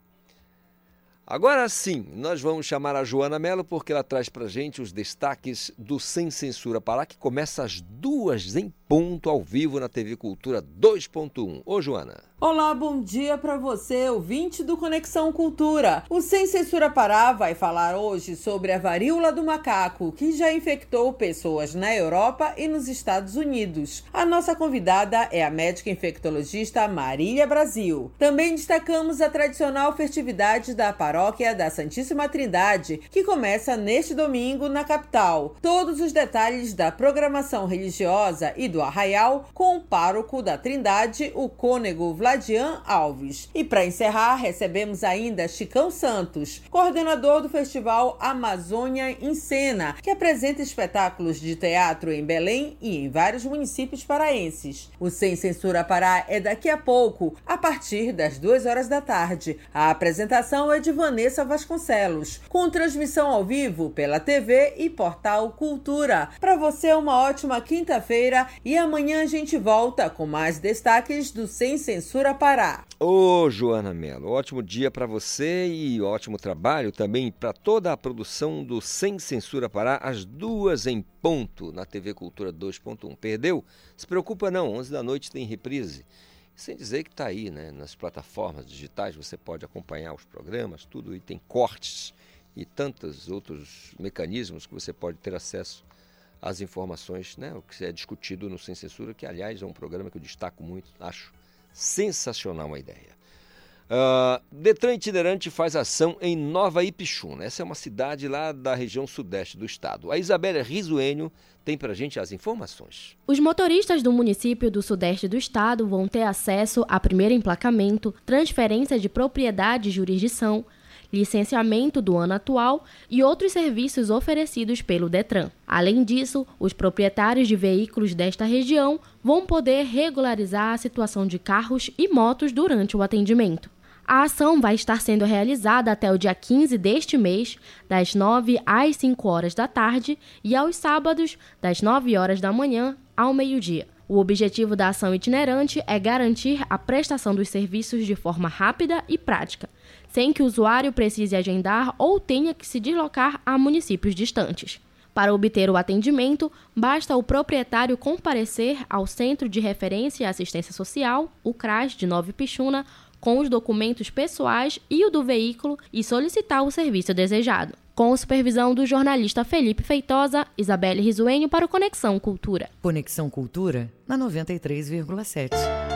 Agora sim, nós vamos chamar a Joana Mello porque ela traz para gente os destaques do Sem Censura Pará, que começa às duas em ponto ao vivo na TV Cultura 2.1. Ô Joana. Olá, bom dia para você, ouvinte do Conexão Cultura. O Sem Censura Pará vai falar hoje sobre a varíola do macaco, que já infectou pessoas na Europa e nos Estados Unidos. A nossa convidada é a médica infectologista Marília Brasil. Também destacamos a tradicional festividade da paróquia da Santíssima Trindade, que começa neste domingo na capital. Todos os detalhes da programação religiosa e do arraial com o pároco da Trindade, o cônego Vladian Alves. E para encerrar, recebemos ainda Chicão Santos, coordenador do Festival Amazônia em Cena, que apresenta espetáculos de teatro em Belém e em vários municípios paraenses. O Sem Censura Pará é daqui a pouco, a partir das duas horas da tarde. A apresentação é de Vanessa Vasconcelos, com transmissão ao vivo pela TV e portal Cultura. Para você, uma ótima quinta-feira e amanhã a gente volta com mais destaques do Sem Censura Censura Pará. Ô, Joana Mello, ótimo dia para você e ótimo trabalho também para toda a produção do Sem Censura Pará, às duas em ponto, na TV Cultura 2.1. Perdeu? Se preocupa não, 11 da noite tem reprise. Sem dizer que está aí, né? Nas plataformas digitais você pode acompanhar os programas, tudo, e tem cortes e tantos outros mecanismos que você pode ter acesso às informações, né? O que é discutido no Sem Censura, que aliás é um programa que eu destaco muito, acho Sensacional uma ideia. Uh, Detran Itinerante faz ação em Nova Ipixuna. Essa é uma cidade lá da região sudeste do estado. A Isabela Risuênio tem para a gente as informações. Os motoristas do município do sudeste do estado vão ter acesso a primeiro emplacamento, transferência de propriedade e jurisdição, licenciamento do ano atual e outros serviços oferecidos pelo Detran. Além disso, os proprietários de veículos desta região vão poder regularizar a situação de carros e motos durante o atendimento. A ação vai estar sendo realizada até o dia 15 deste mês, das 9 às 5 horas da tarde, e aos sábados, das 9 horas da manhã ao meio-dia. O objetivo da ação itinerante é garantir a prestação dos serviços de forma rápida e prática, sem que o usuário precise agendar ou tenha que se deslocar a municípios distantes. Para obter o atendimento, basta o proprietário comparecer ao Centro de Referência e Assistência Social, o CRAS de Nova Pichuna, com os documentos pessoais e o do veículo e solicitar o serviço desejado. Com supervisão do jornalista Felipe Feitosa, Isabelle Risuenho para o Conexão Cultura. Conexão Cultura na 93,7.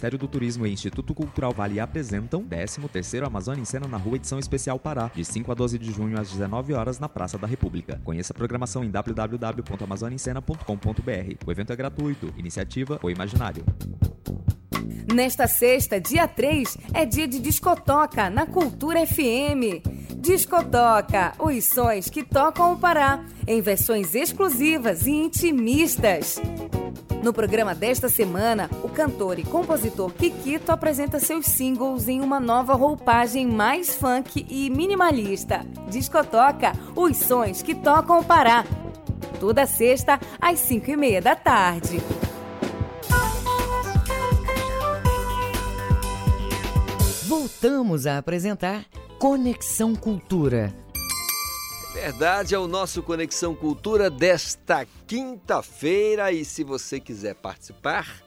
Ministério do Turismo e Instituto Cultural Vale apresentam 13º Amazônia em Cena na Rua Edição Especial Pará, de 5 a 12 de junho às 19 horas na Praça da República. Conheça a programação em www.amazoniaencena.com.br. O evento é gratuito. Iniciativa O Imaginário. Nesta sexta, dia 3, é dia de discotoca na Cultura FM. Discotoca, os sons que tocam o Pará, em versões exclusivas e intimistas. No programa desta semana, o cantor e compositor Kikito apresenta seus singles em uma nova roupagem mais funk e minimalista. Discotoca, os sons que tocam o Pará. Toda sexta, às 5 e meia da tarde. Voltamos a apresentar Conexão Cultura. Verdade, é o nosso Conexão Cultura desta quinta-feira. E se você quiser participar,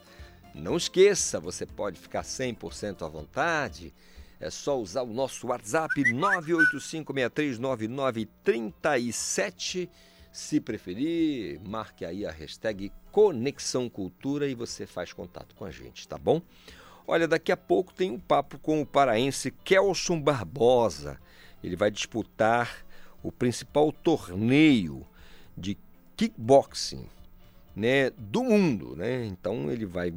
não esqueça, você pode ficar 100% à vontade. É só usar o nosso WhatsApp 985639937. Se preferir, marque aí a hashtag Conexão Cultura e você faz contato com a gente, tá bom? Olha, daqui a pouco tem um papo com o paraense Kelson Barbosa. Ele vai disputar o principal torneio de kickboxing né, do mundo. Né? Então ele vai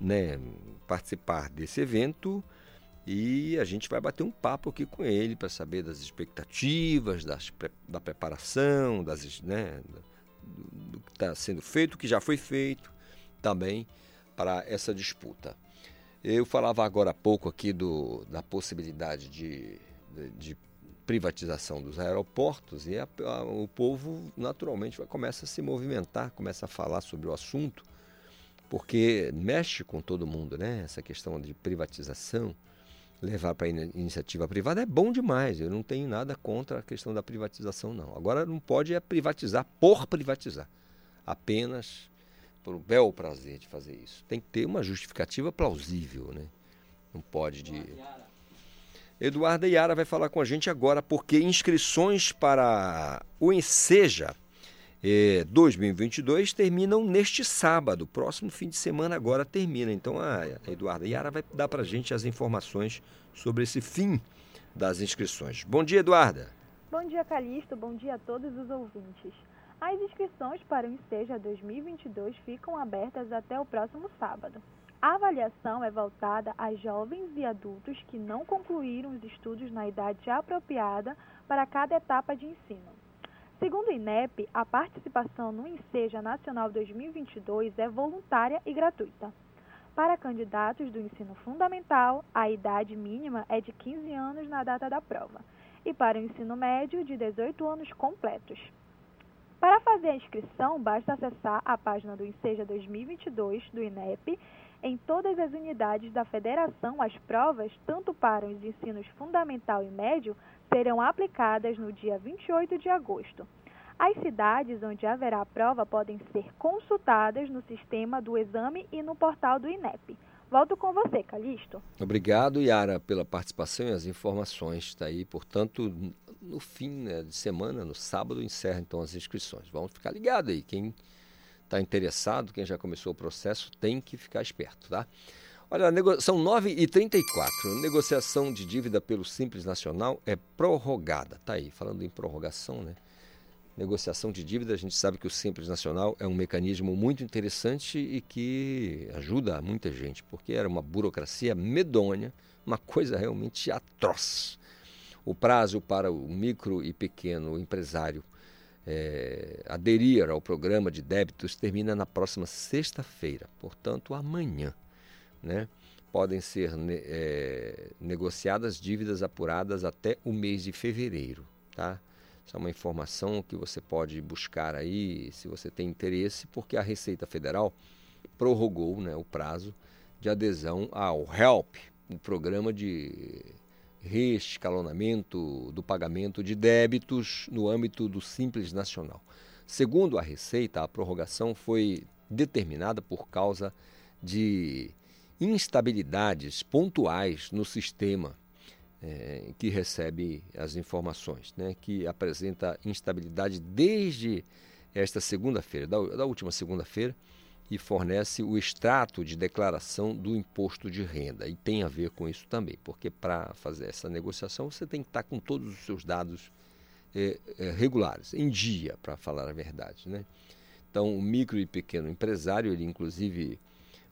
né, participar desse evento e a gente vai bater um papo aqui com ele para saber das expectativas, das, da preparação, das, né, do, do que está sendo feito, o que já foi feito também para essa disputa. Eu falava agora há pouco aqui do, da possibilidade de, de, de privatização dos aeroportos e a, a, o povo naturalmente começa a se movimentar, começa a falar sobre o assunto, porque mexe com todo mundo, né? Essa questão de privatização, levar para a iniciativa privada é bom demais. Eu não tenho nada contra a questão da privatização, não. Agora não pode é privatizar por privatizar, apenas por o bel prazer de fazer isso. Tem que ter uma justificativa plausível, né? Não pode de. Eduardo Iara vai falar com a gente agora, porque inscrições para o Enseja eh, 2022 terminam neste sábado. Próximo fim de semana agora termina. Então a Eduarda Iara vai dar para a gente as informações sobre esse fim das inscrições. Bom dia, Eduarda. Bom dia, Calixto. Bom dia a todos os ouvintes. As inscrições para o Enseja 2022 ficam abertas até o próximo sábado. A avaliação é voltada a jovens e adultos que não concluíram os estudos na idade apropriada para cada etapa de ensino. Segundo o INEP, a participação no Enseja Nacional 2022 é voluntária e gratuita. Para candidatos do ensino fundamental, a idade mínima é de 15 anos na data da prova, e para o ensino médio, de 18 anos completos. Para fazer a inscrição, basta acessar a página do Enseja 2022 do INEP. Em todas as unidades da federação, as provas, tanto para os ensinos fundamental e médio, serão aplicadas no dia 28 de agosto. As cidades onde haverá a prova podem ser consultadas no sistema do exame e no portal do INEP. Volto com você, Calixto. Obrigado, Yara, pela participação e as informações. Está aí, portanto, no fim né, de semana, no sábado, encerra então as inscrições. Vamos ficar ligado aí. Quem está interessado, quem já começou o processo, tem que ficar esperto, tá? Olha, são 9h34. Negociação de dívida pelo Simples Nacional é prorrogada. Tá aí, falando em prorrogação, né? Negociação de dívida, a gente sabe que o Simples Nacional é um mecanismo muito interessante e que ajuda muita gente, porque era uma burocracia medonha, uma coisa realmente atroz. O prazo para o micro e pequeno empresário é, aderir ao programa de débitos termina na próxima sexta-feira, portanto, amanhã. Né? Podem ser é, negociadas dívidas apuradas até o mês de fevereiro. Tá? Essa é uma informação que você pode buscar aí, se você tem interesse, porque a Receita Federal prorrogou né, o prazo de adesão ao HELP, o programa de reescalonamento do pagamento de débitos no âmbito do Simples Nacional. Segundo a Receita, a prorrogação foi determinada por causa de instabilidades pontuais no sistema é, que recebe as informações, né, que apresenta instabilidade desde esta segunda-feira, da, da última segunda-feira, e fornece o extrato de declaração do imposto de renda. E tem a ver com isso também, porque para fazer essa negociação você tem que estar com todos os seus dados é, é, regulares, em dia, para falar a verdade. Né? Então, o micro e pequeno empresário, ele inclusive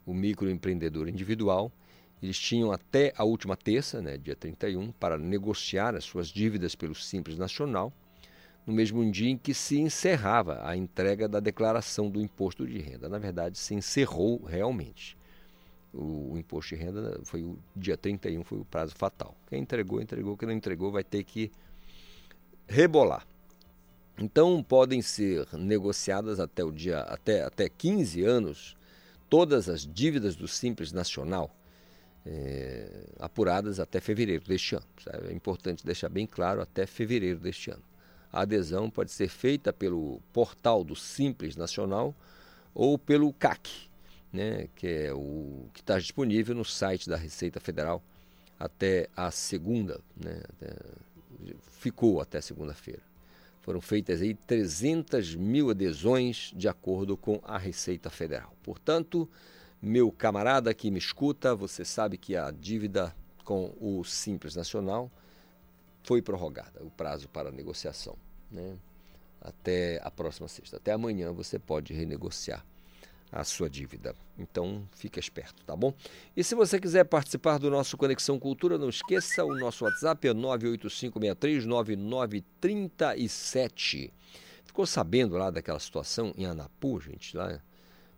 o microempreendedor individual, eles tinham até a última terça, né, dia 31, para negociar as suas dívidas pelo Simples Nacional, no mesmo dia em que se encerrava a entrega da declaração do imposto de renda. Na verdade, se encerrou realmente. O, o imposto de renda foi o dia 31, foi o prazo fatal. Quem entregou, entregou. Quem não entregou vai ter que rebolar. Então podem ser negociadas até o dia até, até 15 anos todas as dívidas do Simples Nacional é, apuradas até fevereiro deste ano. Sabe? É importante deixar bem claro até fevereiro deste ano. A adesão pode ser feita pelo portal do Simples Nacional ou pelo CAC, né, que é o que está disponível no site da Receita Federal até a segunda, né, até, ficou até segunda-feira. Foram feitas aí 300 mil adesões de acordo com a Receita Federal. Portanto, meu camarada que me escuta, você sabe que a dívida com o Simples Nacional foi prorrogada, o prazo para negociação. Né? Até a próxima sexta. Até amanhã você pode renegociar a sua dívida. Então, fique esperto, tá bom? E se você quiser participar do nosso Conexão Cultura, não esqueça, o nosso WhatsApp é 985639937. Ficou sabendo lá daquela situação em Anapu, gente, lá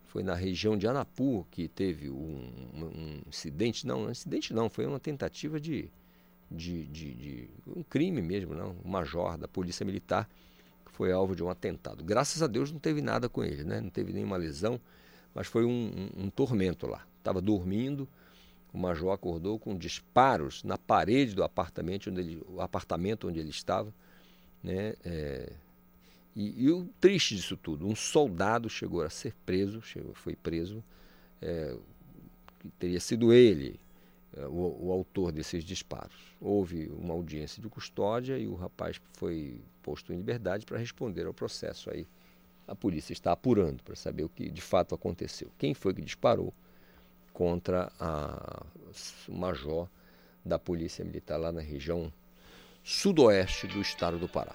foi na região de Anapu que teve um, um incidente, não, um incidente não, foi uma tentativa de, de, de, de, um crime mesmo, não, um major da Polícia Militar que foi alvo de um atentado. Graças a Deus não teve nada com ele, né? não teve nenhuma lesão, mas foi um, um, um tormento lá. Estava dormindo, o major acordou com disparos na parede do apartamento onde ele, o apartamento onde ele estava, né? É, e, e, o triste disso tudo, um soldado chegou a ser preso, chegou, foi preso, é, teria sido ele o, o, autor desses disparos. Houve uma audiência de custódia e o rapaz foi posto em liberdade para responder ao processo aí. A polícia está apurando para saber o que de fato aconteceu. Quem foi que disparou contra a, major da Polícia Militar lá na região sudoeste do estado do Pará.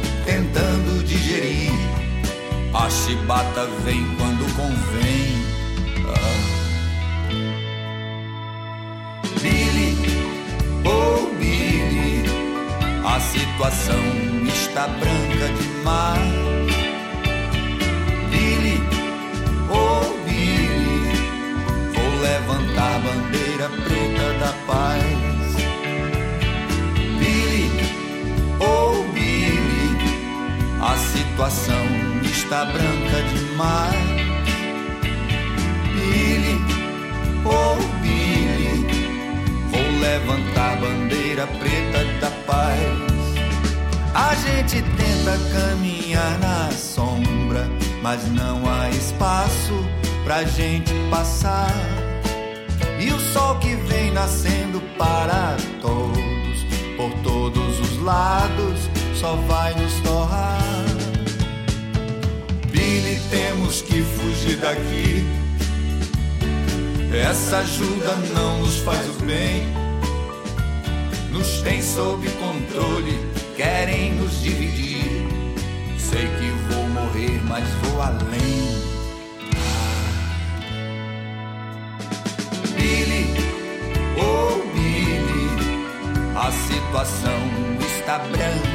tentando digerir. A chibata vem quando convém. Ah. Billy, oh Billy, a situação está branca demais. Billy, oh Billy, vou levantar a bandeira preta da paz. A situação está branca demais. Billy, oh Billy, vou levantar a bandeira preta da paz. A gente tenta caminhar na sombra, mas não há espaço pra gente passar. E o sol que vem nascendo para todos, por todos os lados só vai nos torrar. Billy, temos que fugir daqui. Essa ajuda não nos faz o bem, nos tem sob controle, querem nos dividir. Sei que vou morrer, mas vou além. Oh a situação está branca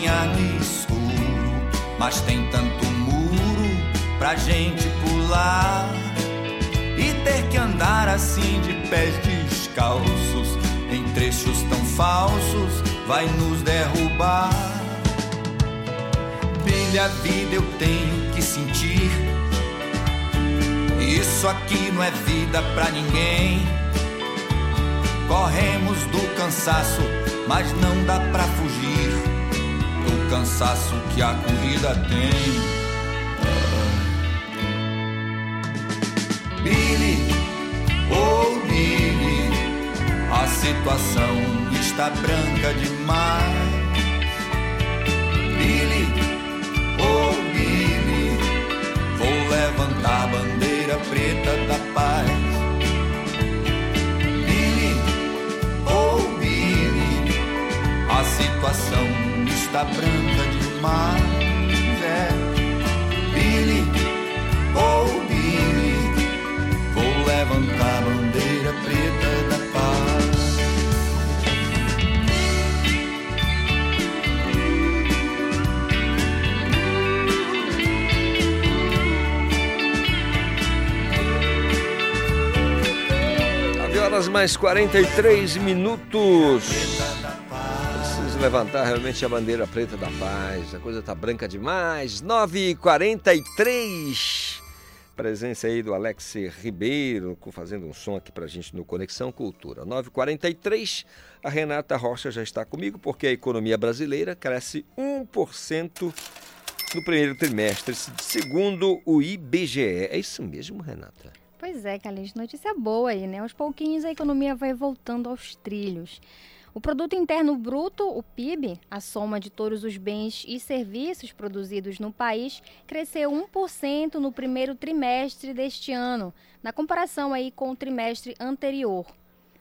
caminhar no escuro, mas tem tanto muro pra gente pular e ter que andar assim de pés descalços em trechos tão falsos vai nos derrubar. Bilha a vida eu tenho que sentir. Isso aqui não é vida pra ninguém. Corremos do cansaço, mas não dá pra fugir cansaço que a corrida tem. Billy, oh Billy, a situação está branca demais. Billy, oh Billy, vou levantar a bandeira preta da paz. Oh a situação está branca demais. É. Billy, oh Billy, vou levantar a bandeira preta da paz. Horas mais 43 minutos. Levantar realmente a bandeira preta da paz. A coisa tá branca demais. 9h43. Presença aí do Alex Ribeiro, fazendo um som aqui pra gente no Conexão Cultura. 9h43. A Renata Rocha já está comigo, porque a economia brasileira cresce 1% no primeiro trimestre, segundo o IBGE. É isso mesmo, Renata? Pois é, Calixto, notícia boa aí, né? Aos pouquinhos a economia vai voltando aos trilhos. O Produto Interno Bruto, o PIB, a soma de todos os bens e serviços produzidos no país, cresceu 1% no primeiro trimestre deste ano, na comparação aí com o trimestre anterior.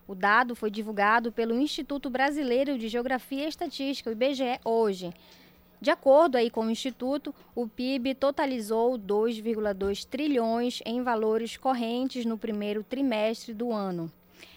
O dado foi divulgado pelo Instituto Brasileiro de Geografia e Estatística, o IBGE, hoje. De acordo aí com o Instituto, o PIB totalizou 2,2 trilhões em valores correntes no primeiro trimestre do ano.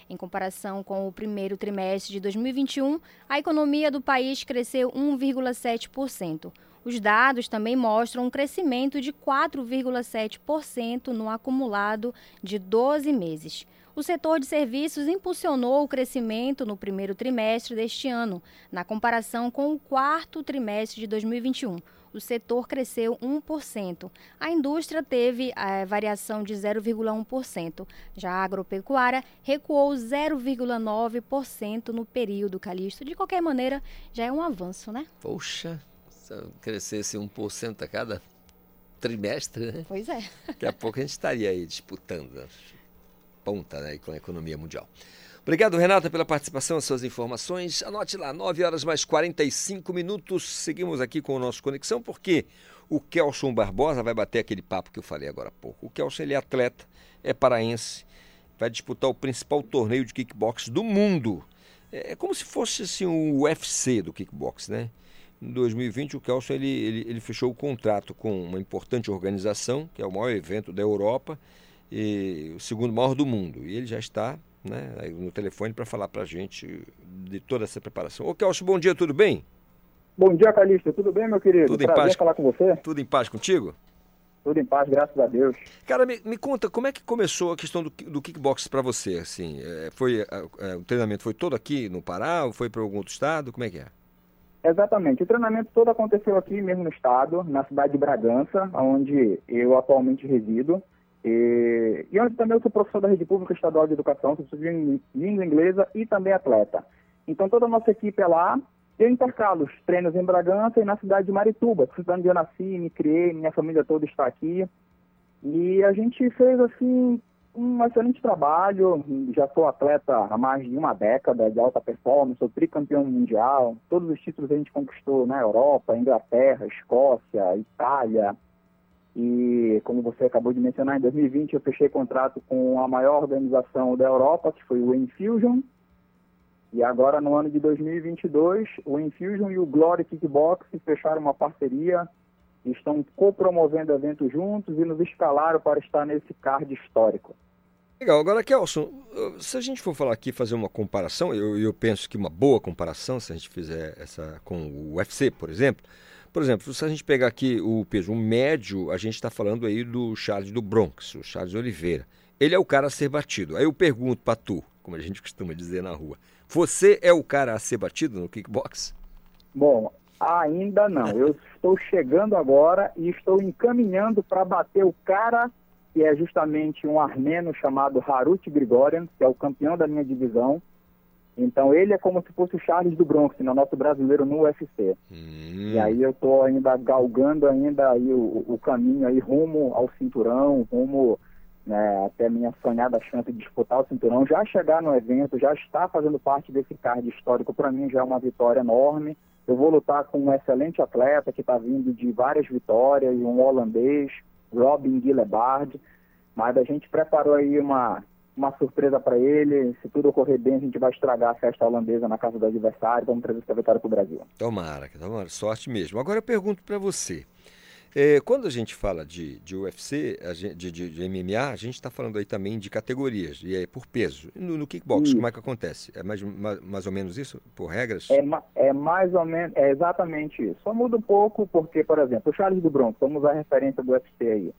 Em comparação com o primeiro trimestre de 2021, a economia do país cresceu 1,7%. Os dados também mostram um crescimento de 4,7% no acumulado de 12 meses. O setor de serviços impulsionou o crescimento no primeiro trimestre deste ano, na comparação com o quarto trimestre de 2021. O setor cresceu 1%. A indústria teve a variação de 0,1%. Já a agropecuária recuou 0,9% no período, Calixto. De qualquer maneira, já é um avanço, né? Poxa, se crescesse 1% a cada trimestre, né? Pois é. Daqui a pouco a gente estaria aí disputando ponta né, com a economia mundial. Obrigado, Renata, pela participação, as suas informações. Anote lá, 9 horas mais 45 minutos. Seguimos aqui com o nosso Conexão, porque o Kelson Barbosa vai bater aquele papo que eu falei agora há pouco. O Kelson ele é atleta, é paraense, vai disputar o principal torneio de kickbox do mundo. É como se fosse assim, o UFC do kickbox, né? Em 2020, o Kelson ele, ele, ele fechou o contrato com uma importante organização, que é o maior evento da Europa e o segundo maior do mundo. E ele já está né, no telefone para falar para a gente de toda essa preparação. Ô Kelso, bom dia, tudo bem? Bom dia, Calixto. Tudo bem, meu querido? Tudo em Prazer paz? falar com você. Tudo em paz contigo? Tudo em paz, graças a Deus. Cara, me, me conta, como é que começou a questão do, do kickbox para você? Assim, é, foi, é, é, o treinamento foi todo aqui no Pará ou foi para algum outro estado? Como é que é? Exatamente. O treinamento todo aconteceu aqui mesmo no estado, na cidade de Bragança, onde eu atualmente resido. E, e onde também eu sou professor da Rede Pública Estadual de Educação, sou professor de língua inglesa e também atleta. Então toda a nossa equipe é lá. Eu intercalo os treinos em Bragança e na cidade de Marituba, cidade onde eu nasci, me criei, minha família toda está aqui. E a gente fez, assim, um excelente trabalho. Já sou atleta há mais de uma década de alta performance, sou tricampeão mundial. Todos os títulos a gente conquistou na Europa, Inglaterra, Escócia, Itália. E, como você acabou de mencionar, em 2020 eu fechei contrato com a maior organização da Europa, que foi o Infusion. E agora, no ano de 2022, o Infusion e o Glory Kickbox fecharam uma parceria, estão co-promovendo eventos juntos e nos escalaram para estar nesse card histórico. Legal. Agora, Kelson, se a gente for falar aqui, fazer uma comparação, eu, eu penso que uma boa comparação, se a gente fizer essa com o UFC, por exemplo. Por exemplo, se a gente pegar aqui o peso um médio, a gente está falando aí do Charles do Bronx, o Charles Oliveira. Ele é o cara a ser batido. Aí eu pergunto para tu, como a gente *laughs* costuma dizer na rua, você é o cara a ser batido no kickbox? Bom, ainda não. Eu *laughs* estou chegando agora e estou encaminhando para bater o cara que é justamente um armeno chamado Harut Grigorian, que é o campeão da minha divisão. Então ele é como se fosse o Charles do Bronx, no nosso brasileiro no UFC. Hum. E aí eu estou ainda galgando ainda aí o, o caminho aí rumo ao cinturão, rumo né, até minha sonhada chance de disputar o cinturão, já chegar no evento, já estar fazendo parte desse card histórico, para mim já é uma vitória enorme. Eu vou lutar com um excelente atleta que está vindo de várias vitórias, um holandês, Robin Guilebard, mas a gente preparou aí uma, uma surpresa para ele. Se tudo ocorrer bem, a gente vai estragar a festa holandesa na casa do adversário. Vamos trazer essa vitória para o Brasil. Tomara, tomara, sorte mesmo. Agora eu pergunto para você. É, quando a gente fala de, de UFC, gente, de, de, de, MMA, a gente está falando aí também de categorias, e é por peso. No, no kickbox, Isso. como é que acontece? É mais, mais, mais, ou menos isso, por regras? É, é mais ou menos, é exatamente isso. Só muda um pouco porque, por exemplo, o Charles do Bronx, vamos usar a referência do UFC aí.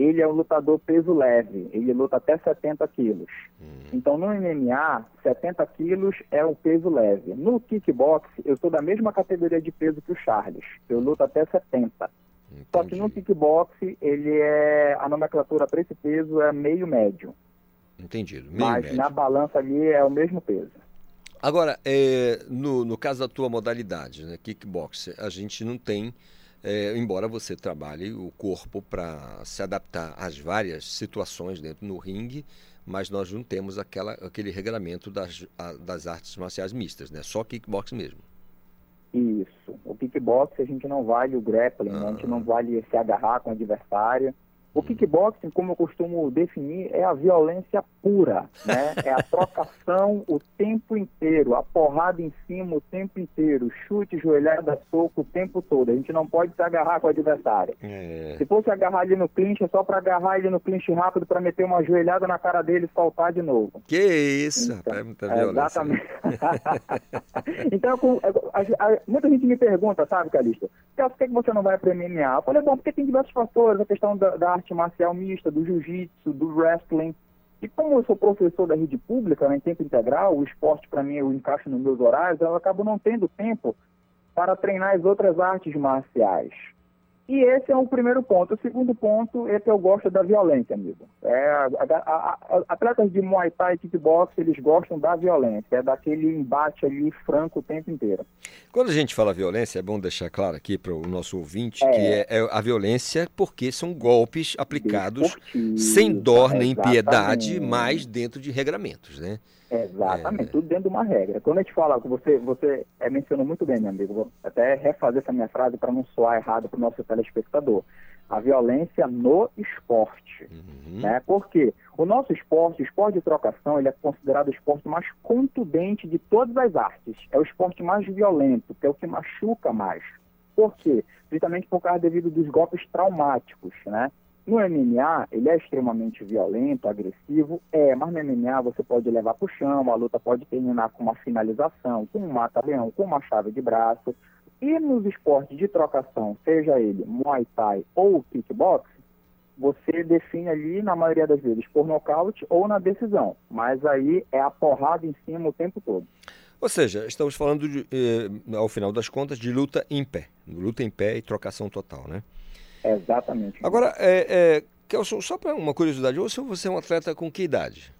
Ele é um lutador peso leve, ele luta até 70 quilos. Hum. Então, no MMA, 70 quilos é o peso leve. No kickbox, eu sou da mesma categoria de peso que o Charles. Eu luto até 70. Entendi. Só que no kickbox, ele é. A nomenclatura para esse peso é meio médio. Entendido. Meio mas médio. na balança ali é o mesmo peso. Agora, é, no, no caso da tua modalidade, né, kickbox, a gente não tem, é, embora você trabalhe o corpo para se adaptar às várias situações dentro no ringue, mas nós não temos aquela, aquele regramento das, a, das artes marciais mistas, né? Só kickbox mesmo. Isso. O kickbox a gente não vale o grappling, né? a gente não vale se agarrar com o adversário. O kickboxing, como eu costumo definir, é a violência pura, né? *laughs* É a trocação o tempo inteiro, a porrada em cima o tempo inteiro, chute, joelhada, soco o tempo todo. A gente não pode se agarrar com o adversário. É. Se fosse agarrar ele no clinch, é só para agarrar ele no clinch rápido para meter uma joelhada na cara dele e saltar de novo. Que isso, então, rapaz, muita violência. Exatamente. *laughs* então, a, a, muita gente me pergunta, sabe, Calixto, por que você não vai para MMA? Eu falei, bom, porque tem diversos fatores, a questão da, da arte marcial mista, do jiu-jitsu, do wrestling. E como eu sou professor da rede pública, né, em tempo integral, o esporte para mim eu encaixo nos meus horários, eu acabo não tendo tempo para treinar as outras artes marciais. E esse é o primeiro ponto. O segundo ponto é que eu gosto da violência, amigo. É, a, a, a, atletas de Muay Thai e Kickbox, eles gostam da violência, é daquele embate ali franco o tempo inteiro. Quando a gente fala violência, é bom deixar claro aqui para o nosso ouvinte é. que é, é, a violência porque são golpes aplicados sem dó nem piedade, mas dentro de regramentos, né? Exatamente, é... tudo dentro de uma regra. Quando a gente fala, você, você é, mencionou muito bem, meu amigo, vou até refazer essa minha frase para não soar errado para o nosso telespectador. A violência no esporte. Uhum. Né? Porque o nosso esporte, o esporte de trocação, ele é considerado o esporte mais contundente de todas as artes. É o esporte mais violento, que é o que machuca mais. Por quê? Justamente por causa devido dos golpes traumáticos, né? No MMA, ele é extremamente violento, agressivo, é, mas no MMA você pode levar para o chão, a luta pode terminar com uma finalização, com um mata-leão, com uma chave de braço. E nos esportes de trocação, seja ele Muay Thai ou kickbox, você define ali, na maioria das vezes, por nocaute ou na decisão. Mas aí é a porrada em cima o tempo todo. Ou seja, estamos falando, de, eh, ao final das contas, de luta em pé. Luta em pé e trocação total, né? Exatamente. Agora, é, é, Kelson, só para uma curiosidade, você é um atleta com que idade?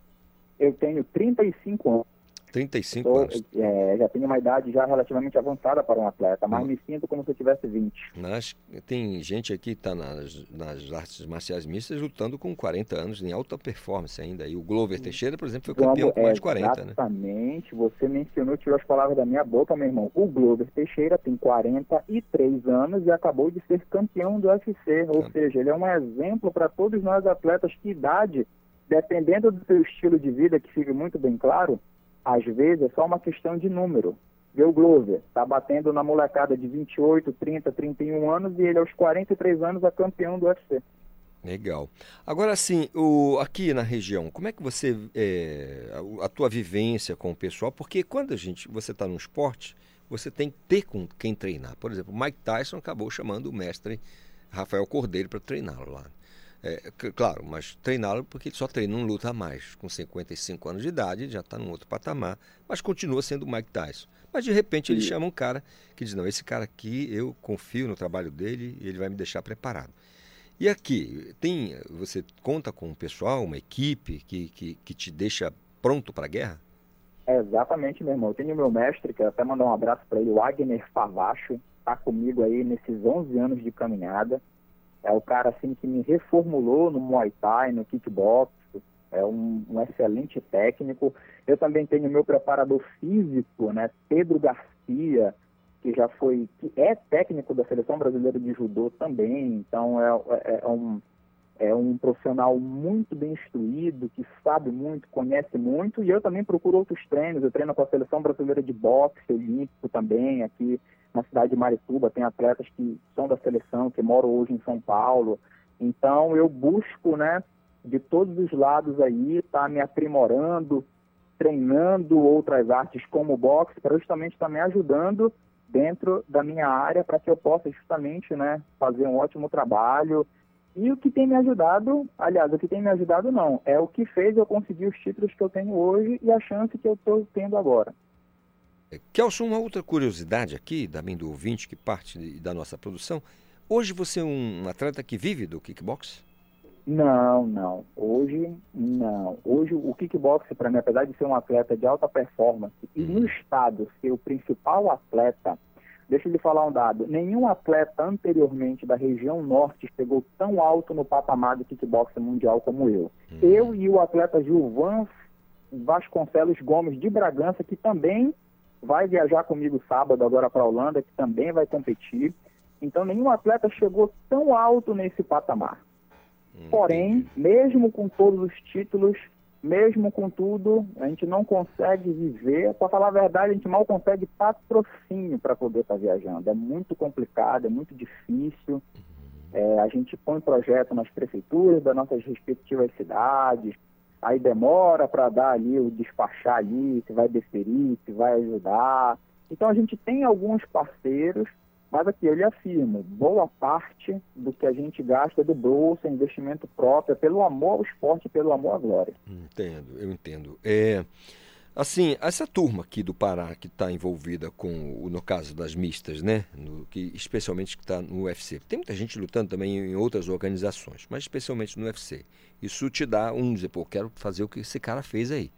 Eu tenho 35 anos. 35 Tô, anos. É, já tenho uma idade já relativamente avançada para um atleta, mas hum. me sinto como se eu tivesse 20. Mas tem gente aqui que está nas, nas artes marciais mistas lutando com 40 anos, em alta performance ainda. E o Glover Teixeira, por exemplo, foi campeão com mais de 40, né? Exatamente. Você mencionou, tirou as palavras da minha boca, meu irmão. O Glover Teixeira tem 43 anos e acabou de ser campeão do UFC. Ou ah. seja, ele é um exemplo para todos nós atletas que idade, dependendo do seu estilo de vida, que fique muito bem claro, às vezes é só uma questão de número. Vê o Glover, está batendo na molecada de 28, 30, 31 anos e ele aos 43 anos é campeão do UFC. Legal. Agora sim, o, aqui na região, como é que você é, a, a, tua vivência com o pessoal? Porque quando a gente você está no esporte, você tem que ter com quem treinar. Por exemplo, Mike Tyson acabou chamando o mestre Rafael Cordeiro para treiná-lo lá. É, claro, mas treiná-lo porque ele só treina, não luta mais. Com 55 anos de idade, já está num outro patamar, mas continua sendo o Mike Tyson. Mas de repente ele chama um cara que diz: Não, esse cara aqui eu confio no trabalho dele e ele vai me deixar preparado. E aqui, tem, você conta com um pessoal, uma equipe que, que, que te deixa pronto para a guerra? É, exatamente, meu irmão. Eu tenho meu mestre, que até mandar um abraço para ele, o Wagner Favacho, está comigo aí nesses 11 anos de caminhada. É o cara assim que me reformulou no Muay Thai, no kickbox. É um, um excelente técnico. Eu também tenho meu preparador físico, né, Pedro Garcia, que já foi, que é técnico da seleção brasileira de judô também. Então é, é, é um é um profissional muito bem instruído, que sabe muito, conhece muito, e eu também procuro outros treinos. Eu treino com a seleção brasileira de boxe olímpico também, aqui na cidade de Marituba, tem atletas que são da seleção, que moram hoje em São Paulo. Então eu busco, né, de todos os lados aí, tá me aprimorando, treinando outras artes como boxe, para justamente estar tá me ajudando dentro da minha área, para que eu possa justamente, né, fazer um ótimo trabalho. E o que tem me ajudado, aliás, o que tem me ajudado não, é o que fez eu conseguir os títulos que eu tenho hoje e a chance que eu estou tendo agora. Kelson, uma outra curiosidade aqui, também do ouvinte que parte da nossa produção. Hoje você é um atleta que vive do kickbox? Não, não. Hoje, não. Hoje o kickbox, para mim, apesar de ser um atleta de alta performance, e no estado ser o principal atleta, deixa eu lhe falar um dado, nenhum atleta anteriormente da região norte chegou tão alto no patamar do kickbox mundial como eu. Uhum. Eu e o atleta Gilvan Vasconcelos Gomes de Bragança, que também vai viajar comigo sábado agora para a Holanda, que também vai competir. Então, nenhum atleta chegou tão alto nesse patamar. Porém, mesmo com todos os títulos, mesmo com tudo, a gente não consegue viver. Para falar a verdade, a gente mal consegue patrocínio para poder estar tá viajando. É muito complicado, é muito difícil. É, a gente põe projeto nas prefeituras das nossas respectivas cidades, aí demora para dar ali o despachar ali, se vai deferir, se vai ajudar. Então a gente tem alguns parceiros, mas aqui eu lhe afirmo, boa parte do que a gente gasta é do bolso, é investimento próprio, é pelo amor ao esporte, pelo amor à glória. Entendo, eu entendo. É, Assim, essa turma aqui do Pará que está envolvida com, no caso das mistas, né? No, que, especialmente que está no UFC. Tem muita gente lutando também em outras organizações, mas especialmente no UFC. Isso te dá um dizer, pô, quero fazer o que esse cara fez aí.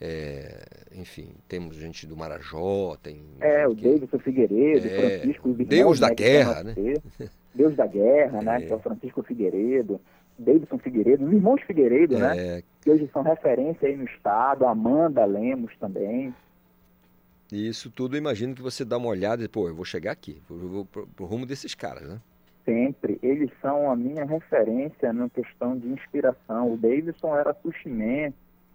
É, enfim, temos gente do Marajó, tem. É, o que... Davidson Figueiredo, é, Francisco Deus da né, Guerra, né? Deus da Guerra, né? Que é o Francisco Figueiredo. Davidson Figueiredo, os irmãos Figueiredo, né? é... né? Que hoje são referência aí no estado, Amanda Lemos também. Isso tudo, imagino que você dá uma olhada e, pô, eu vou chegar aqui, eu vou pro, pro rumo desses caras, né? Sempre. Eles são a minha referência na questão de inspiração. O Davidson era sushiman,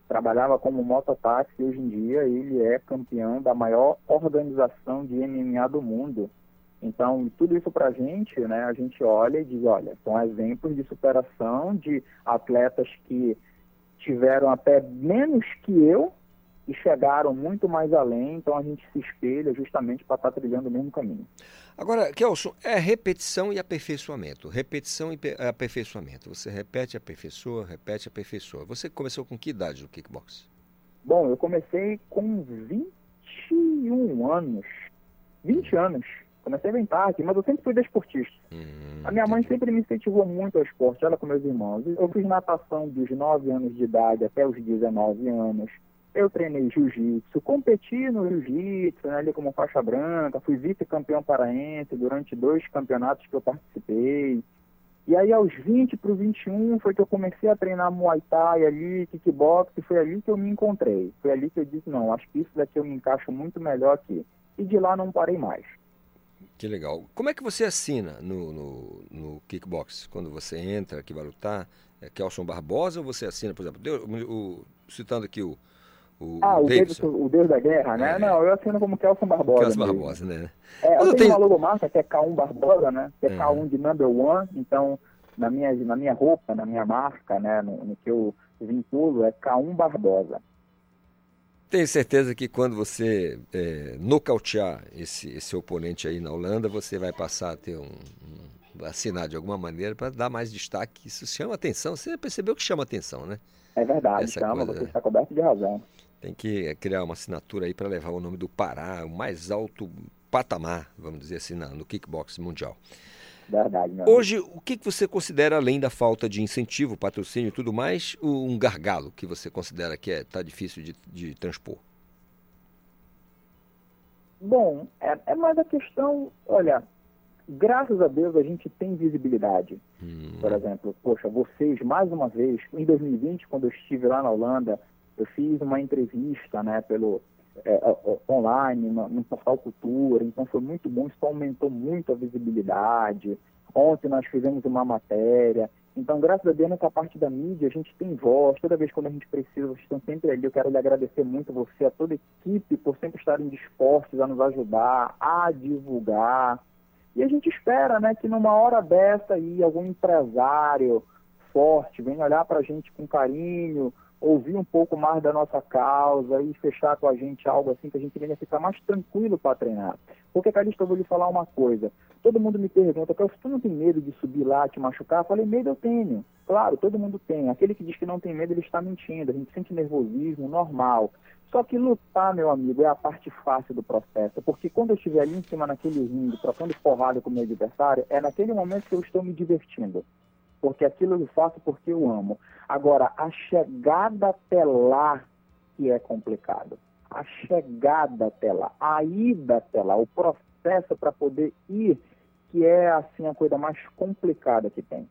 trabalhava como mototáxi e hoje em dia ele é campeão da maior organização de MMA do mundo. Então, tudo isso para a gente, né, a gente olha e diz, olha, são exemplos de superação de atletas que tiveram até menos que eu e chegaram muito mais além, então a gente se espelha justamente para estar tá trilhando o mesmo caminho. Agora, Kelson, é repetição e aperfeiçoamento. Repetição e aperfeiçoamento. Você repete, aperfeiçoa, repete, aperfeiçoa. Você começou com que idade no kickbox? Bom, eu comecei com 21 anos. 20 anos. Comecei bem tarde, mas eu sempre fui desportista. Hum, a minha mãe sempre me incentivou muito ao esporte, ela com meus irmãos. Eu fiz natação dos 9 anos de idade até os 19 anos. Eu treinei jiu-jitsu, competi no jiu-jitsu, né, ali como faixa branca, fui vice-campeão paraense durante dois campeonatos que eu participei. E aí, aos 20 para os 21, foi que eu comecei a treinar Muay Thai ali, kickbox, foi ali que eu me encontrei. Foi ali que eu disse, não, acho que isso daqui eu me encaixo muito melhor aqui. E de lá não parei mais. Que legal. Como é que você assina no, no, no kickbox? Quando você entra, que vai lutar, é Kelson Barbosa ou você assina, por exemplo, o, o, citando aqui o, o ah, o Deus, o Deus, da Guerra, né? É. Não, eu assino como Kelson Barbosa. Kelson Barbosa, né? É, eu tenho uma logomarca que é K1 Barbosa, né? Que é, é K1 de number one, então na minha, na minha roupa, na minha marca, né? No, no que eu vinculo é K1 Barbosa. Tenho certeza que quando você é, nocautear esse, esse oponente aí na Holanda, você vai passar a ter um, um assinar de alguma maneira para dar mais destaque. Isso chama atenção. Você percebeu que chama atenção, né? É verdade, Essa chama, coisa, você está coberto de razão. Tem que criar uma assinatura aí para levar o nome do Pará, o mais alto patamar, vamos dizer assim, no kickbox mundial. Verdade, Hoje, o que você considera, além da falta de incentivo, patrocínio e tudo mais, um gargalo que você considera que está é, tá difícil de, de, transpor? Bom, é, é, mais a questão, olha, graças a Deus a gente tem visibilidade. Hum. Por exemplo, poxa, vocês, mais uma vez, em 2020, quando eu estive lá na Holanda, eu fiz uma entrevista, né, pelo, é, online, no, no portal Cultura, então foi muito bom, isso aumentou muito a visibilidade. Ontem nós fizemos uma matéria, então graças a Deus nessa parte da mídia a gente tem voz, toda vez quando a gente precisa, vocês estão sempre ali, eu quero lhe agradecer muito você, a toda a equipe, por sempre estarem dispostos a nos ajudar, a divulgar. E a gente espera, né, que numa hora dessa aí algum empresário forte venha olhar para a gente com carinho, ouvir um pouco mais da nossa causa e fechar com a gente algo assim que a gente venha ficar mais tranquilo para treinar. Porque, Calixto, eu vou lhe falar uma coisa. Todo mundo me pergunta, se tu não tem medo de subir lá, te machucar? Eu falei, medo eu tenho. Claro, todo mundo tem. Aquele que diz que não tem medo, ele está mentindo. A gente sente nervosismo, normal. Só que lutar, meu amigo, é a parte fácil do processo. Porque quando eu estiver ali em cima naquele ringue, trocando porrada com o meu adversário, é naquele momento que eu estou me divertindo porque aquilo eu faço porque eu amo. Agora, a chegada até lá que é complicado. A chegada até lá, a ida até lá, o processo para poder ir, que é assim a coisa mais complicada que tem.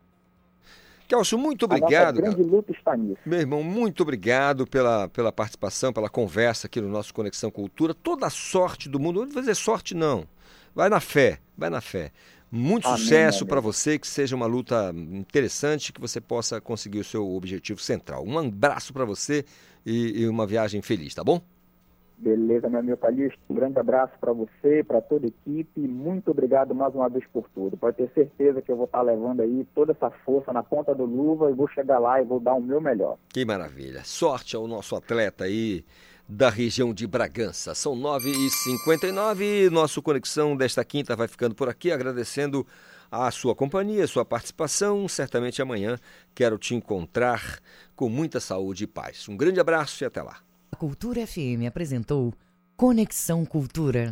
Kelson, muito obrigado. A grande luta está nisso. Meu irmão, muito obrigado pela, pela participação, pela conversa aqui no nosso Conexão Cultura. Toda a sorte do mundo. Não vou dizer sorte, não. Vai na fé, vai na fé. Muito amém, sucesso para você, que seja uma luta interessante, que você possa conseguir o seu objetivo central. Um abraço para você e, e, uma viagem feliz, tá bom? Beleza, meu amigo Calixto. Um grande abraço para você, para toda a equipe. Muito obrigado mais uma vez por tudo. Pode ter certeza que eu vou estar levando aí toda essa força na ponta do luva e vou chegar lá e vou dar o meu melhor. Que maravilha. Sorte ao nosso atleta aí da região de Bragança. São 9h59 nosso Conexão desta quinta vai ficando por aqui, agradecendo a sua companhia, a sua participação. Certamente amanhã quero te encontrar com muita saúde e paz. Um grande abraço e até lá. A Cultura FM apresentou Conexão Cultura.